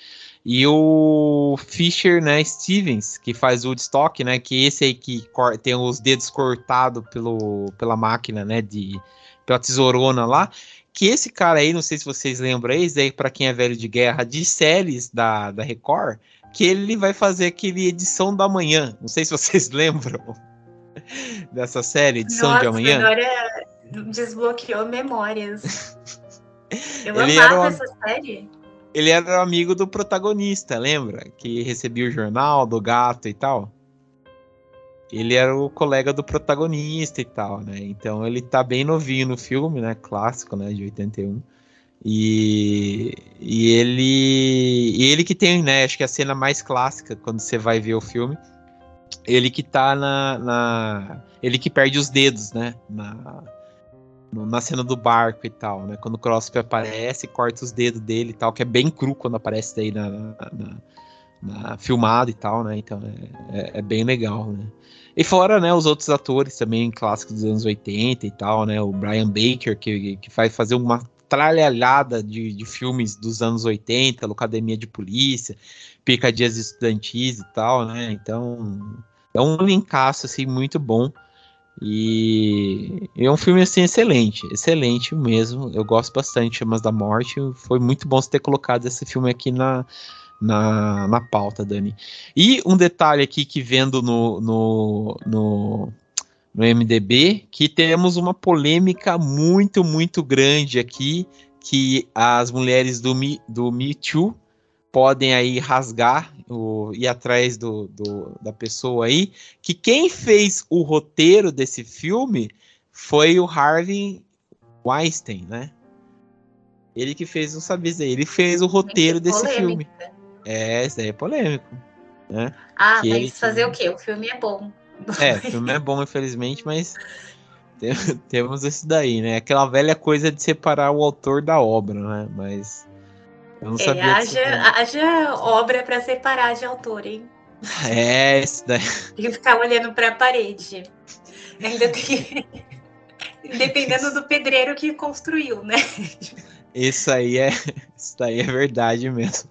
E o Fisher, né, Stevens, que faz o Woodstock, né, que esse aí que tem os dedos cortados pelo, pela máquina, né, de, pela tesourona lá, que esse cara aí, não sei se vocês lembram, esse aí para quem é velho de guerra, de séries da, da Record, que ele vai fazer aquele edição da manhã. Não sei se vocês lembram dessa série, edição Nossa, de amanhã. Agora desbloqueou memórias. Eu ele amava essa série. Ele era amigo do protagonista, lembra? Que recebia o jornal do gato e tal ele era o colega do protagonista e tal, né? Então ele tá bem novinho no filme, né? Clássico, né? De 81. E, e ele e ele que tem, né? Acho que a cena mais clássica quando você vai ver o filme, ele que tá na, na ele que perde os dedos, né? Na, na cena do barco e tal, né? Quando o Crosby aparece, corta os dedos dele e tal, que é bem cru quando aparece daí na, na, na, na filmado e tal, né? Então é, é, é bem legal, né? E fora, né, os outros atores também clássicos dos anos 80 e tal, né? O Brian Baker, que, que faz fazer uma tralhalhada de, de filmes dos anos 80, Academia de Polícia, Picadias Estudantis e tal, né? Então, é um elencaço, assim, muito bom. E é um filme, assim, excelente, excelente mesmo. Eu gosto bastante de Chamas da Morte. Foi muito bom você ter colocado esse filme aqui na, na, na pauta, Dani. E um detalhe aqui que vendo no, no, no, no MDB, que temos uma polêmica muito, muito grande aqui, que as mulheres do Me, do Me Too podem aí rasgar, o, ir atrás do, do, da pessoa aí, que quem fez o roteiro desse filme foi o Harvey Weinstein, né? Ele que fez, não sabia dizer, ele fez o roteiro desse filme. É, isso daí é polêmico. Né? Ah, que mas fazer o quê? O filme é bom. É, o filme é bom, infelizmente, mas temos esse daí, né? Aquela velha coisa de separar o autor da obra, né? Mas eu não é, sabia. Haja, haja obra para separar de autor, hein? É, isso daí. Tem que ficar olhando para a parede. Ainda tem. Dependendo do pedreiro que construiu, né? Isso aí é, isso daí é verdade mesmo.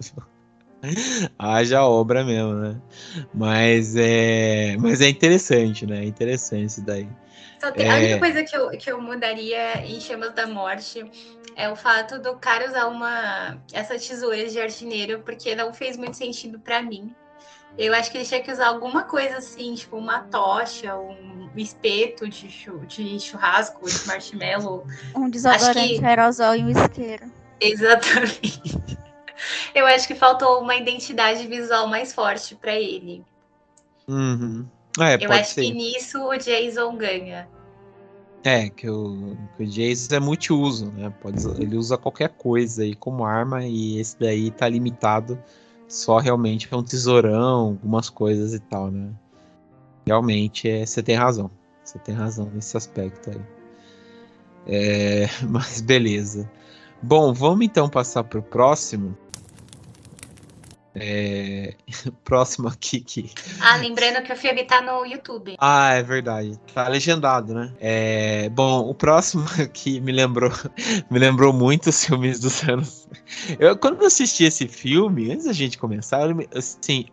Haja obra mesmo, né? Mas é, mas é interessante, né? É interessante isso daí. Tem, é... A única coisa que eu, que eu mudaria em Chamas da Morte é o fato do cara usar uma essa tesoura de jardineiro, porque não fez muito sentido para mim. Eu acho que ele tinha que usar alguma coisa assim, tipo uma tocha, um espeto de, de churrasco, de marshmallow. Um desodorante que... aerosol e um isqueiro. Exatamente. Eu acho que faltou uma identidade visual mais forte para ele. Uhum. É, Eu acho ser. que nisso o Jason ganha. É, que o, que o Jason é multiuso, né? Pode, ele usa qualquer coisa aí como arma e esse daí tá limitado só realmente é um tesourão, algumas coisas e tal, né? Realmente, é, você tem razão. Você tem razão nesse aspecto aí. É, mas beleza. Bom, vamos então passar para o próximo. É... Próximo aqui que. Ah, lembrando que o filme tá no YouTube. Ah, é verdade. Tá legendado, né? É... Bom, o próximo aqui me lembrou, me lembrou muito os filmes dos anos. Eu, quando eu assisti esse filme, antes da gente começar, eu, assim,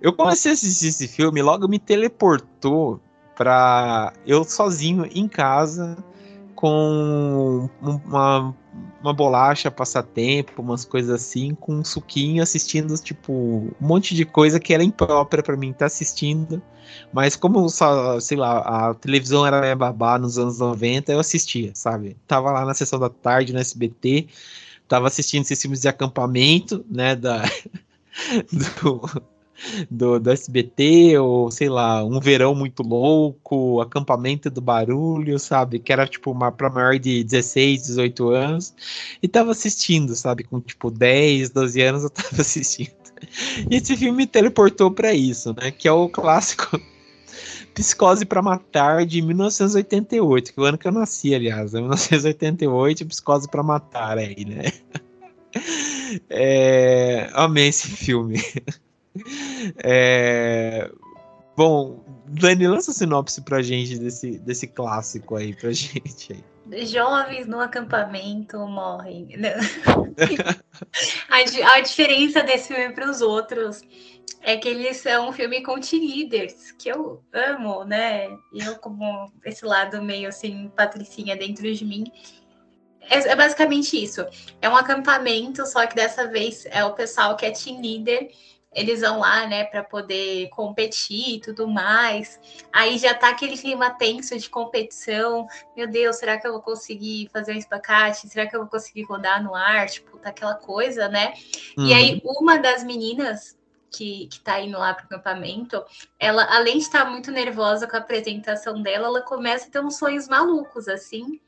eu comecei a assistir esse filme, logo me teleportou para eu sozinho em casa com uma, uma bolacha, passatempo, umas coisas assim, com um suquinho assistindo, tipo, um monte de coisa que era imprópria para mim estar tá assistindo. Mas como, só, sei lá, a televisão era minha babá nos anos 90, eu assistia, sabe? Tava lá na sessão da tarde no SBT, tava assistindo esses filmes de acampamento, né, da... do, do, do SBT, ou sei lá, Um Verão Muito Louco, Acampamento do Barulho, sabe? Que era tipo uma pra maior de 16, 18 anos, e tava assistindo, sabe? Com tipo 10, 12 anos eu tava assistindo. E esse filme me teleportou para isso, né? Que é o clássico Psicose para Matar de 1988, que é o ano que eu nasci, aliás, é 1988, Psicose para Matar aí, né? É, amei esse filme. É... Bom, Dani, lança a sinopse pra gente desse, desse clássico aí, pra gente aí. Jovens no acampamento morrem. a, a diferença desse filme para os outros é que eles são um filme com leaders, que eu amo, né? Eu, como esse lado meio assim, patricinha dentro de mim, é, é, basicamente isso. É um acampamento, só que dessa vez é o pessoal que é team leader eles vão lá, né, para poder competir e tudo mais. Aí já tá aquele clima tenso de competição. Meu Deus, será que eu vou conseguir fazer um espacate? Será que eu vou conseguir rodar no ar? Tipo, tá aquela coisa, né? Uhum. E aí, uma das meninas que, que tá indo lá pro acampamento, ela, além de estar muito nervosa com a apresentação dela, ela começa a ter uns sonhos malucos, assim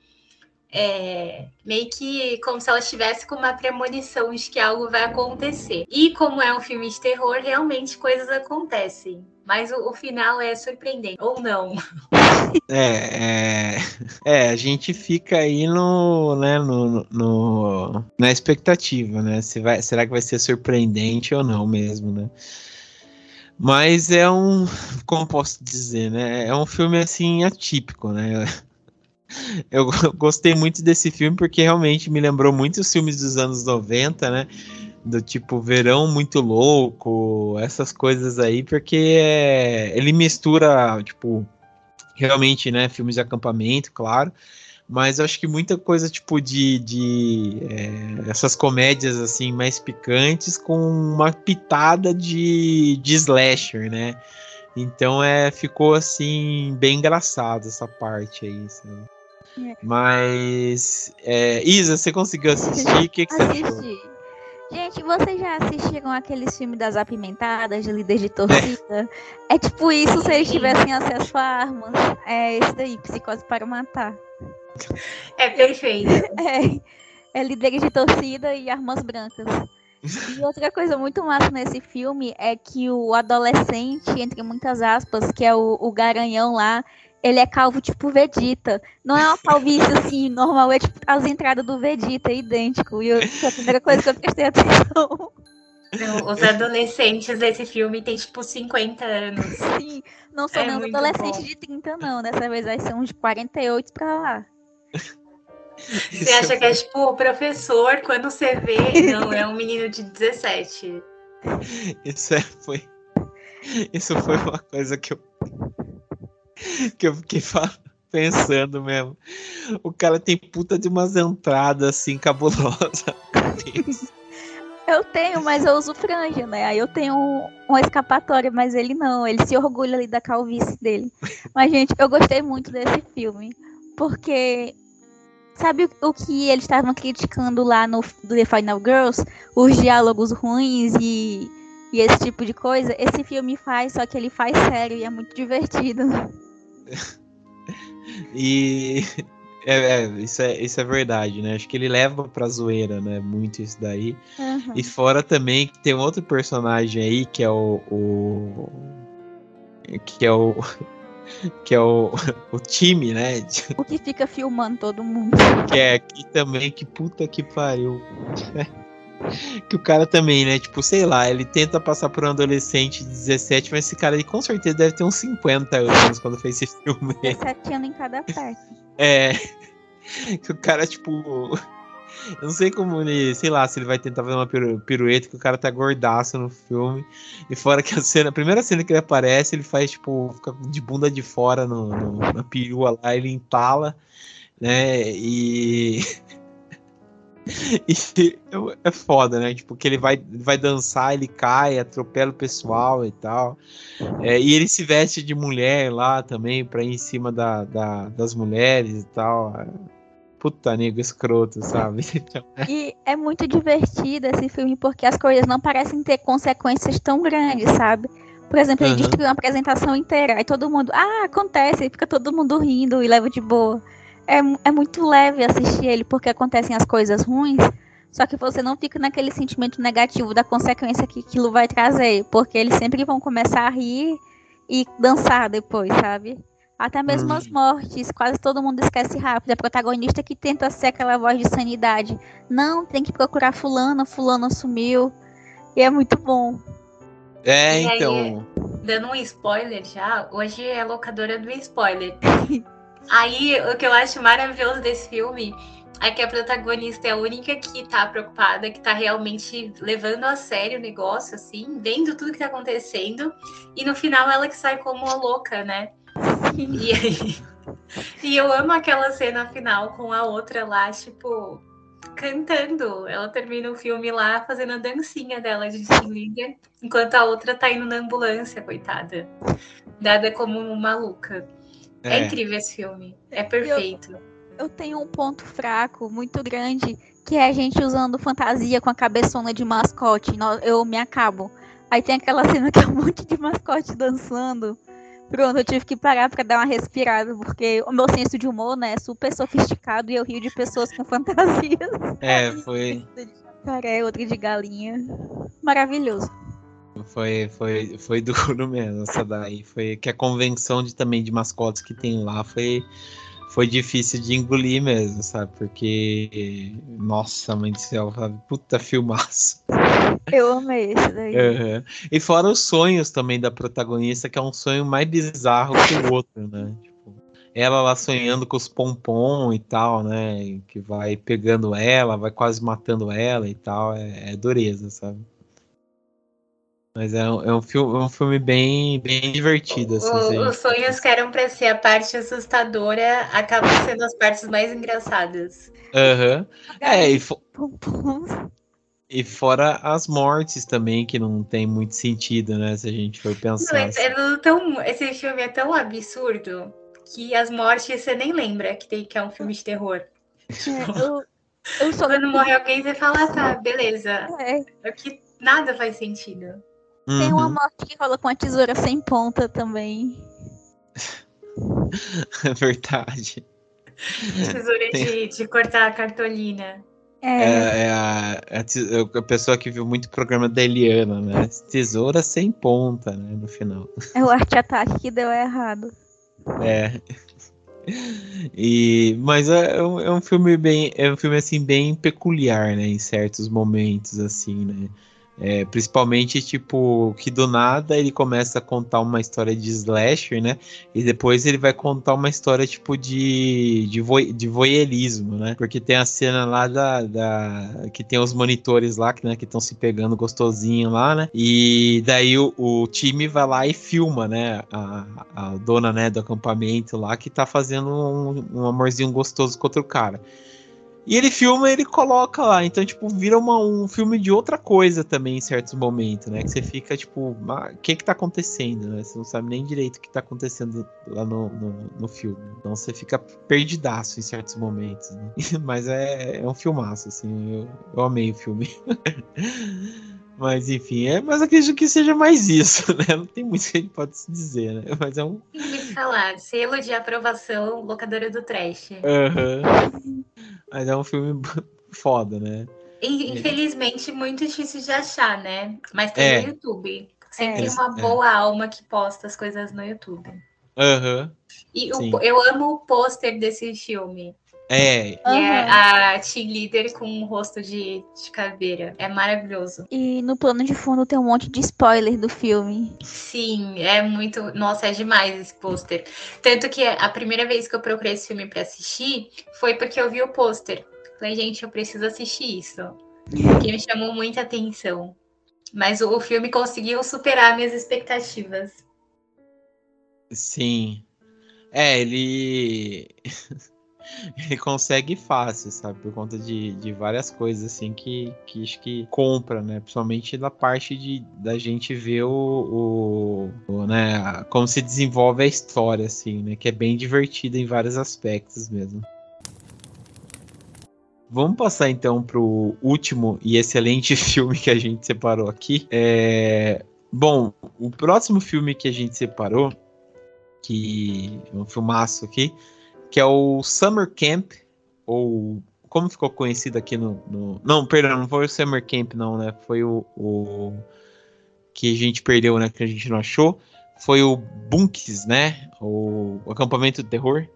é, meio que como se ela estivesse com uma premonição de que algo vai acontecer. E como é um filme de terror, realmente coisas acontecem. Mas o, o final é surpreendente, ou não. É, é, é, a gente fica aí no, né, no, no, na expectativa, né? Se vai, será que vai ser surpreendente ou não mesmo, né? Mas é um, como posso dizer, né? É um filme assim atípico, né? Eu gostei muito desse filme porque realmente me lembrou muito os filmes dos anos 90, né? Do tipo Verão Muito Louco, essas coisas aí, porque é, ele mistura, tipo, realmente, né? Filmes de acampamento, claro. Mas eu acho que muita coisa, tipo, de, de é, essas comédias, assim, mais picantes, com uma pitada de, de slasher, né? Então é, ficou assim, bem engraçado essa parte aí, sabe? É. Mas. É, Isa, você conseguiu assistir? O que, que você achou? Gente, vocês já assistiram aqueles filmes das apimentadas, de líder de torcida? É, é tipo isso se eles tivessem acesso a armas. É esse daí, psicose para matar. É perfeito. É, é líderes de torcida e armas brancas. E outra coisa muito massa nesse filme é que o adolescente, entre muitas aspas, que é o, o garanhão lá, ele é calvo tipo Vegeta. Não é uma calvície assim, normal, é tipo as entradas do Vegeta, é idêntico. E eu, foi a primeira coisa que eu prestei atenção. Não, os adolescentes desse filme têm tipo 50 anos. Sim, não são é nem adolescentes de 30, não. Dessa vez vai ser uns de 48 pra lá. Você acha que é tipo o professor, quando você vê, não, é um menino de 17. Isso é, foi. Isso foi uma coisa que eu que eu fiquei pensando mesmo. O cara tem puta de umas entradas assim cabulosas. Eu tenho, mas eu uso franja, né? Aí eu tenho um, uma escapatória, mas ele não. Ele se orgulha ali da calvície dele. Mas, gente, eu gostei muito desse filme. Porque Sabe o, que eles estavam criticando lá no The Final Girls? Os diálogos ruins e, e esse tipo de coisa? Esse filme faz, só que ele faz sério e é muito divertido. e é, é, isso, é, isso é verdade, né? Acho que ele leva pra zoeira, né? Muito isso daí. Uhum. E fora também que tem outro personagem aí que é o, o que é o que é o, o time, né? O que fica filmando todo mundo. Que é aqui também, que puta que pariu. que o cara também, né? Tipo, sei lá, ele tenta passar por um adolescente de 17, mas esse cara aí com certeza deve ter uns 50 anos quando fez esse filme. 17 anos em cada parte. É. Que o cara, tipo eu não sei como ele, sei lá, se ele vai tentar fazer uma pirueta que o cara tá gordaço no filme. E fora que a cena, a primeira cena que ele aparece, ele faz, tipo, fica de bunda de fora no, no na perua lá, ele entala, né? E. e é foda, né? Tipo, que ele vai, vai dançar, ele cai, atropela o pessoal e tal. É, e ele se veste de mulher lá também, pra ir em cima da, da das mulheres e tal puta nego escroto, sabe? e é muito divertido esse filme porque as coisas não parecem ter consequências tão grandes, sabe? Por exemplo, ele uhum. destruiu uma apresentação inteira, aí todo mundo, ah, acontece, e fica todo mundo rindo e leva de boa. É, é muito leve assistir ele porque acontecem as coisas ruins, só que você não fica naquele sentimento negativo da consequência que aquilo vai trazer, porque eles sempre vão começar a rir e dançar depois, sabe? Até mesmo as hum. mortes, quase todo mundo esquece rápido. A protagonista que tenta ser aquela voz de sanidade. Não, tem que procurar fulano, fulano sumiu. E é muito bom. É, então. Aí, dando um spoiler já, hoje é locadora do spoiler. aí, o que eu acho maravilhoso desse filme é que a protagonista é a única que tá preocupada, que tá realmente levando a sério o negócio, assim, vendo tudo que tá acontecendo. E no final ela que sai como uma louca, né? E aí. E eu amo aquela cena final com a outra lá, tipo, cantando. Ela termina o filme lá fazendo a dancinha dela de desliga, enquanto a outra tá indo na ambulância, coitada. Dada como uma maluca. É, é incrível esse filme. É perfeito. Eu, eu tenho um ponto fraco muito grande, que é a gente usando fantasia com a cabeçona de mascote. Eu me acabo. Aí tem aquela cena que é um monte de mascote dançando. Pronto, eu tive que parar para dar uma respirada, porque o meu senso de humor, né, é super sofisticado e eu rio de pessoas com fantasias. É, foi. Cara, outra de galinha. Maravilhoso. Foi, foi, foi duro mesmo essa daí. Foi que a convenção de também de mascotes que tem lá foi foi difícil de engolir mesmo, sabe? Porque, nossa, mãe do céu, sabe? puta filmaço. Eu amei esse daí. Uhum. E fora os sonhos também da protagonista, que é um sonho mais bizarro que o outro, né? Tipo, ela lá sonhando com os pompom e tal, né? Que vai pegando ela, vai quase matando ela e tal. É, é dureza, sabe? Mas é um, é um, filme, é um filme bem, bem divertido. Assim, o, os sonhos que eram pra ser a parte assustadora acabam sendo as partes mais engraçadas. Aham. Uhum. É, e, fo e fora as mortes também, que não tem muito sentido, né? Se a gente for pensar. Não, é, assim. é tão, esse filme é tão absurdo que as mortes você nem lembra que, tem, que é um filme de terror. É, eu, eu Quando morre alguém, você fala, ah, tá, beleza. É. é que nada faz sentido. Uhum. Tem uma uhum. morte que rola com a tesoura sem ponta também. É verdade. Tesoura Tem... de, de cortar a cartolina. É, é, é a, é a, a, pessoa que viu muito programa da Eliana, né? Tesoura sem ponta, né? No final. É o arte ataque que deu errado. É. E, mas é, é, um, é um filme bem, é um filme assim bem peculiar, né? Em certos momentos, assim, né? É, principalmente, tipo, que do nada ele começa a contar uma história de slasher, né? E depois ele vai contar uma história, tipo, de, de, vo, de voyeurismo, né? Porque tem a cena lá da, da que tem os monitores lá, que né, estão se pegando gostosinho lá, né? E daí o, o time vai lá e filma, né? A, a, dona, né, do acampamento lá, que tá fazendo um, um amorzinho gostoso com outro cara. E ele filma ele coloca lá. Então, tipo, vira uma, um filme de outra coisa também em certos momentos, né? Que você fica, tipo, o que que tá acontecendo, né? Você não sabe nem direito o que tá acontecendo lá no, no, no filme. Então você fica perdidaço em certos momentos, né? Mas é, é um filmaço, assim. Eu, eu amei o filme. Mas enfim, é, mas acredito que seja mais isso, né? Não tem muito que a gente pode se dizer, né? Mas é um. Tem falar, selo de aprovação, locadora do trash. Uhum. Mas é um filme foda, né? Infelizmente, muito difícil de achar, né? Mas tem é. no YouTube. Sempre tem uma é. boa alma que posta as coisas no YouTube. Aham. Uhum. E o, eu amo o pôster desse filme. É. E uhum. é a team leader com um rosto de, de caveira. É maravilhoso. E no plano de fundo tem um monte de spoiler do filme. Sim, é muito. Nossa, é demais esse pôster. Tanto que a primeira vez que eu procurei esse filme para assistir foi porque eu vi o pôster. Falei, gente, eu preciso assistir isso. Porque me chamou muita atenção. Mas o filme conseguiu superar minhas expectativas. Sim. É, ele. ele consegue fácil, sabe? Por conta de, de várias coisas, assim, que, que acho que compra, né? Principalmente da parte de da gente ver o, o, o, né? Como se desenvolve a história, assim, né? Que é bem divertida em vários aspectos mesmo. Vamos passar então pro último e excelente filme que a gente separou aqui. É... Bom, o próximo filme que a gente separou, que é um filmaço aqui, que é o Summer Camp, ou como ficou conhecido aqui no, no, Não, perdão, não foi o Summer Camp, não, né? Foi o, o, que a gente perdeu, né? Que a gente não achou. Foi o Bunks, né? O, o Acampamento do Terror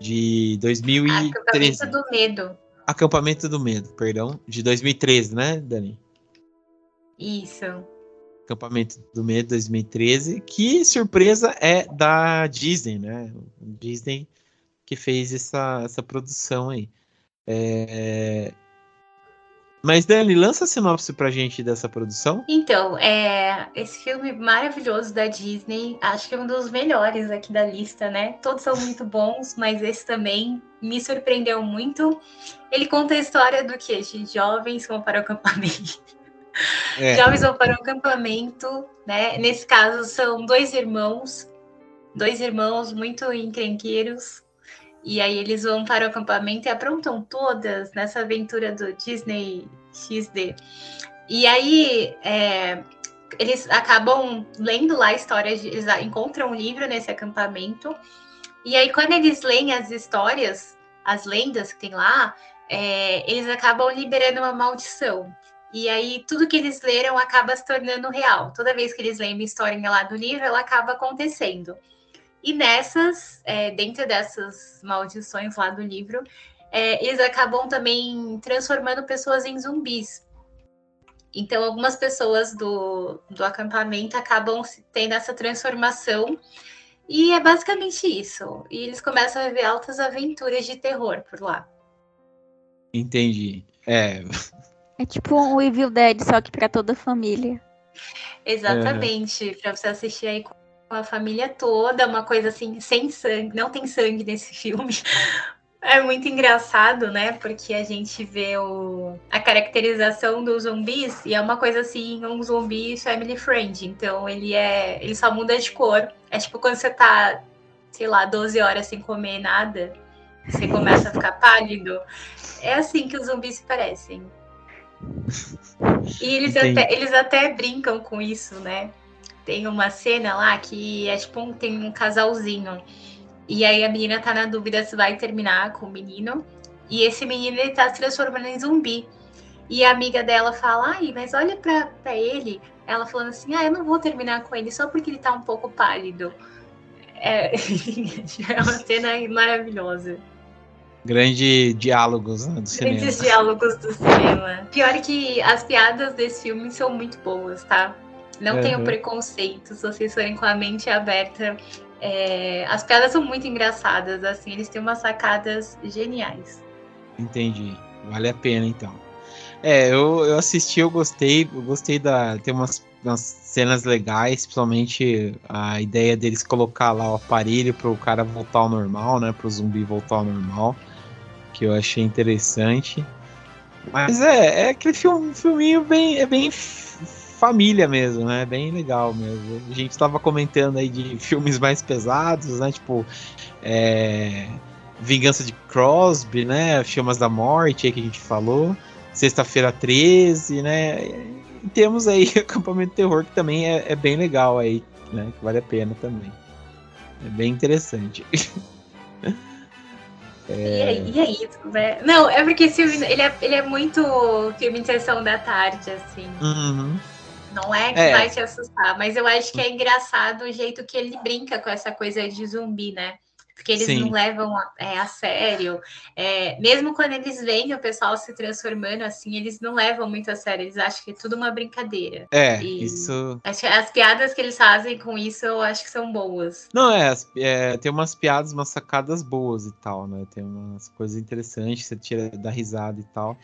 de 2013. Acampamento do Medo. Acampamento do Medo, perdão. De 2013, né, Dani? Isso. Acampamento do Medo 2013. Que surpresa é da Disney, né? Disney que fez essa, essa produção aí. É... Mas, Dani, lança a sinopse pra gente dessa produção. Então, é, esse filme maravilhoso da Disney, acho que é um dos melhores aqui da lista, né? Todos são muito bons, mas esse também me surpreendeu muito. Ele conta a história do que? De jovens vão para o acampamento. É. Jovens vão para o acampamento, né? Nesse caso, são dois irmãos, dois irmãos muito encrenqueiros, e aí eles vão para o acampamento e aprontam todas nessa aventura do Disney XD. E aí é, eles acabam lendo lá histórias, eles encontram um livro nesse acampamento. E aí, quando eles leem as histórias, as lendas que tem lá, é, eles acabam liberando uma maldição. E aí, tudo que eles leram acaba se tornando real. Toda vez que eles leem uma história lá do livro, ela acaba acontecendo. E nessas, é, dentro dessas maldições lá do livro, é, eles acabam também transformando pessoas em zumbis. Então, algumas pessoas do, do acampamento acabam tendo essa transformação. E é basicamente isso. E eles começam a viver altas aventuras de terror por lá. Entendi. É. É tipo um Evil Dead, só que para toda a família. Exatamente. É. Para você assistir aí com com a família toda, uma coisa assim, sem sangue, não tem sangue nesse filme. É muito engraçado, né? Porque a gente vê o, a caracterização dos zumbis e é uma coisa assim, um zumbi family friend. Então ele é. Ele só muda de cor. É tipo quando você tá, sei lá, 12 horas sem comer nada, você começa a ficar pálido. É assim que os zumbis se parecem. E eles até, eles até brincam com isso, né? Tem uma cena lá que é tipo um, tem um casalzinho. E aí a menina tá na dúvida se vai terminar com o menino. E esse menino ele tá se transformando em zumbi. E a amiga dela fala, ai, mas olha pra, pra ele. Ela falando assim, ah, eu não vou terminar com ele só porque ele tá um pouco pálido. É, é uma cena maravilhosa. Grandes diálogos né, do Grandes cinema. Grandes diálogos do cinema. Pior que as piadas desse filme são muito boas, tá? Não uhum. tenham preconceito, se vocês forem com a mente aberta. É... As piadas são muito engraçadas, assim, eles têm umas sacadas geniais. Entendi. Vale a pena, então. É, eu, eu assisti, eu gostei. Eu gostei da. Tem umas, umas cenas legais, principalmente a ideia deles colocar lá o aparelho para o cara voltar ao normal, né? Para o zumbi voltar ao normal. que eu achei interessante. Mas é, é aquele filme, filminho bem, é bem família mesmo, né? Bem legal mesmo. A gente estava comentando aí de filmes mais pesados, né? Tipo, é, Vingança de Crosby, né? Filmes da Morte aí que a gente falou. Sexta-feira 13, né? E temos aí Acampamento Terror, que também é, é bem legal aí, né? Que vale a pena também. É bem interessante. É... E, é, isso, né? Não, é porque esse filme, ele é, ele é muito filme de sessão da tarde, assim. Uhum. Não é que é. vai te assustar, mas eu acho que é engraçado o jeito que ele brinca com essa coisa de zumbi, né? porque eles Sim. não levam a, é, a sério. É, mesmo quando eles veem o pessoal se transformando assim, eles não levam muito a sério, eles acham que é tudo uma brincadeira. É, e isso. Acho que as piadas que eles fazem com isso eu acho que são boas. Não, é, é tem umas piadas, umas sacadas boas e tal, né? Tem umas coisas interessantes, você tira da risada e tal.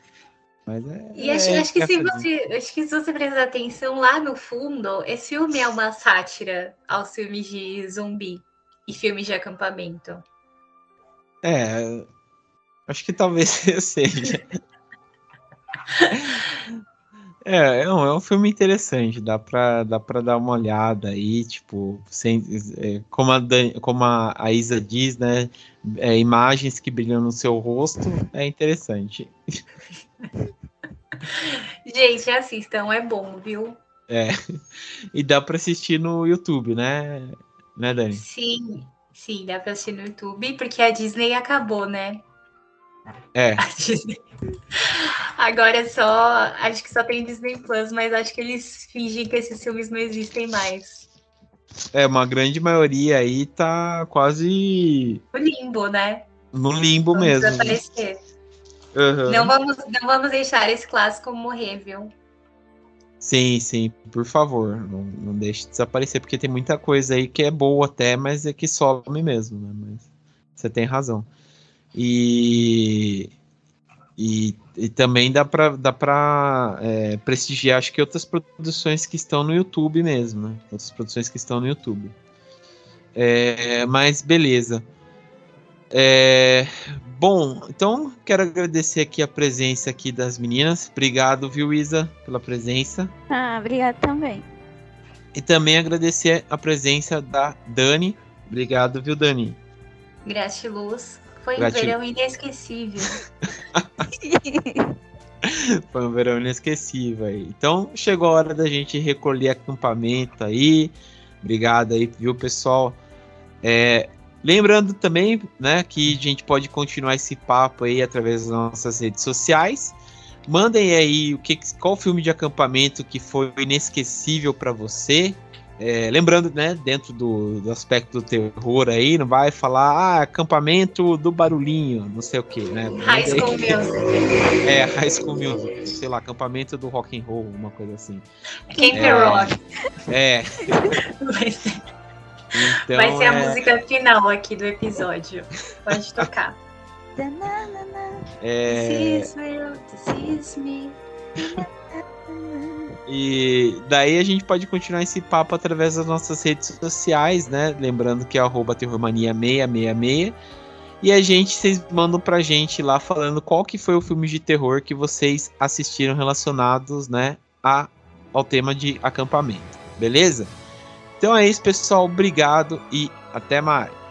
Mas é, e acho, é, acho, que se você, acho que se você prestar atenção lá no fundo, esse filme é uma sátira aos filmes de zumbi e filmes de acampamento. É, acho que talvez seja. É, é um, é um filme interessante, dá pra, dá pra dar uma olhada aí, tipo, sem, é, como, a, como a, a, Isa diz, né? É, imagens que brilham no seu rosto é interessante. Gente, assistam, é bom, viu? É, e dá pra assistir no YouTube, né? né, Dani? Sim, sim, dá pra assistir no YouTube, porque a Disney acabou, né? É. Agora é só. Acho que só tem Disney Plus, mas acho que eles fingem que esses filmes não existem mais. É, uma grande maioria aí tá quase. No limbo, né? No limbo vamos mesmo. Desaparecer. Uhum. Não, vamos, não vamos deixar esse clássico morrer, viu? Sim, sim, por favor, não, não deixe de desaparecer, porque tem muita coisa aí que é boa até, mas é que some mesmo, né? Mas você tem razão. E, e, e também dá para dá pra é, prestigiar, acho que outras produções que estão no YouTube mesmo, né? Outras produções que estão no YouTube. É, mas beleza. É, bom, então quero agradecer aqui a presença aqui das meninas. Obrigado, viu, Isa, pela presença. Ah, obrigado também. E também agradecer a presença da Dani. Obrigado, viu, Dani? Gratiluz. Foi Gratil... um verão inesquecível. Foi um verão inesquecível aí. Então chegou a hora da gente recolher acampamento aí. Obrigado aí, viu, pessoal? É, Lembrando também, né, que a gente pode continuar esse papo aí através das nossas redes sociais. Mandem aí o que, qual filme de acampamento que foi inesquecível para você. É, lembrando, né, dentro do, do, aspecto do terror aí, não vai falar, ah, acampamento do barulhinho, não sei o que, né? High School Music. É, High School Music, sei lá, acampamento do rock and roll, uma coisa assim. Camp é, Rock. É. Então, Vai ser é... a música final aqui do episódio. Pode tocar. é... E daí a gente pode continuar esse papo através das nossas redes sociais, né? Lembrando que é arroba terrormania666. E a gente, vocês mandam pra gente lá falando qual que foi o filme de terror que vocês assistiram relacionados, né, a, ao tema de acampamento. Beleza? Então é isso, pessoal. Obrigado e até mais.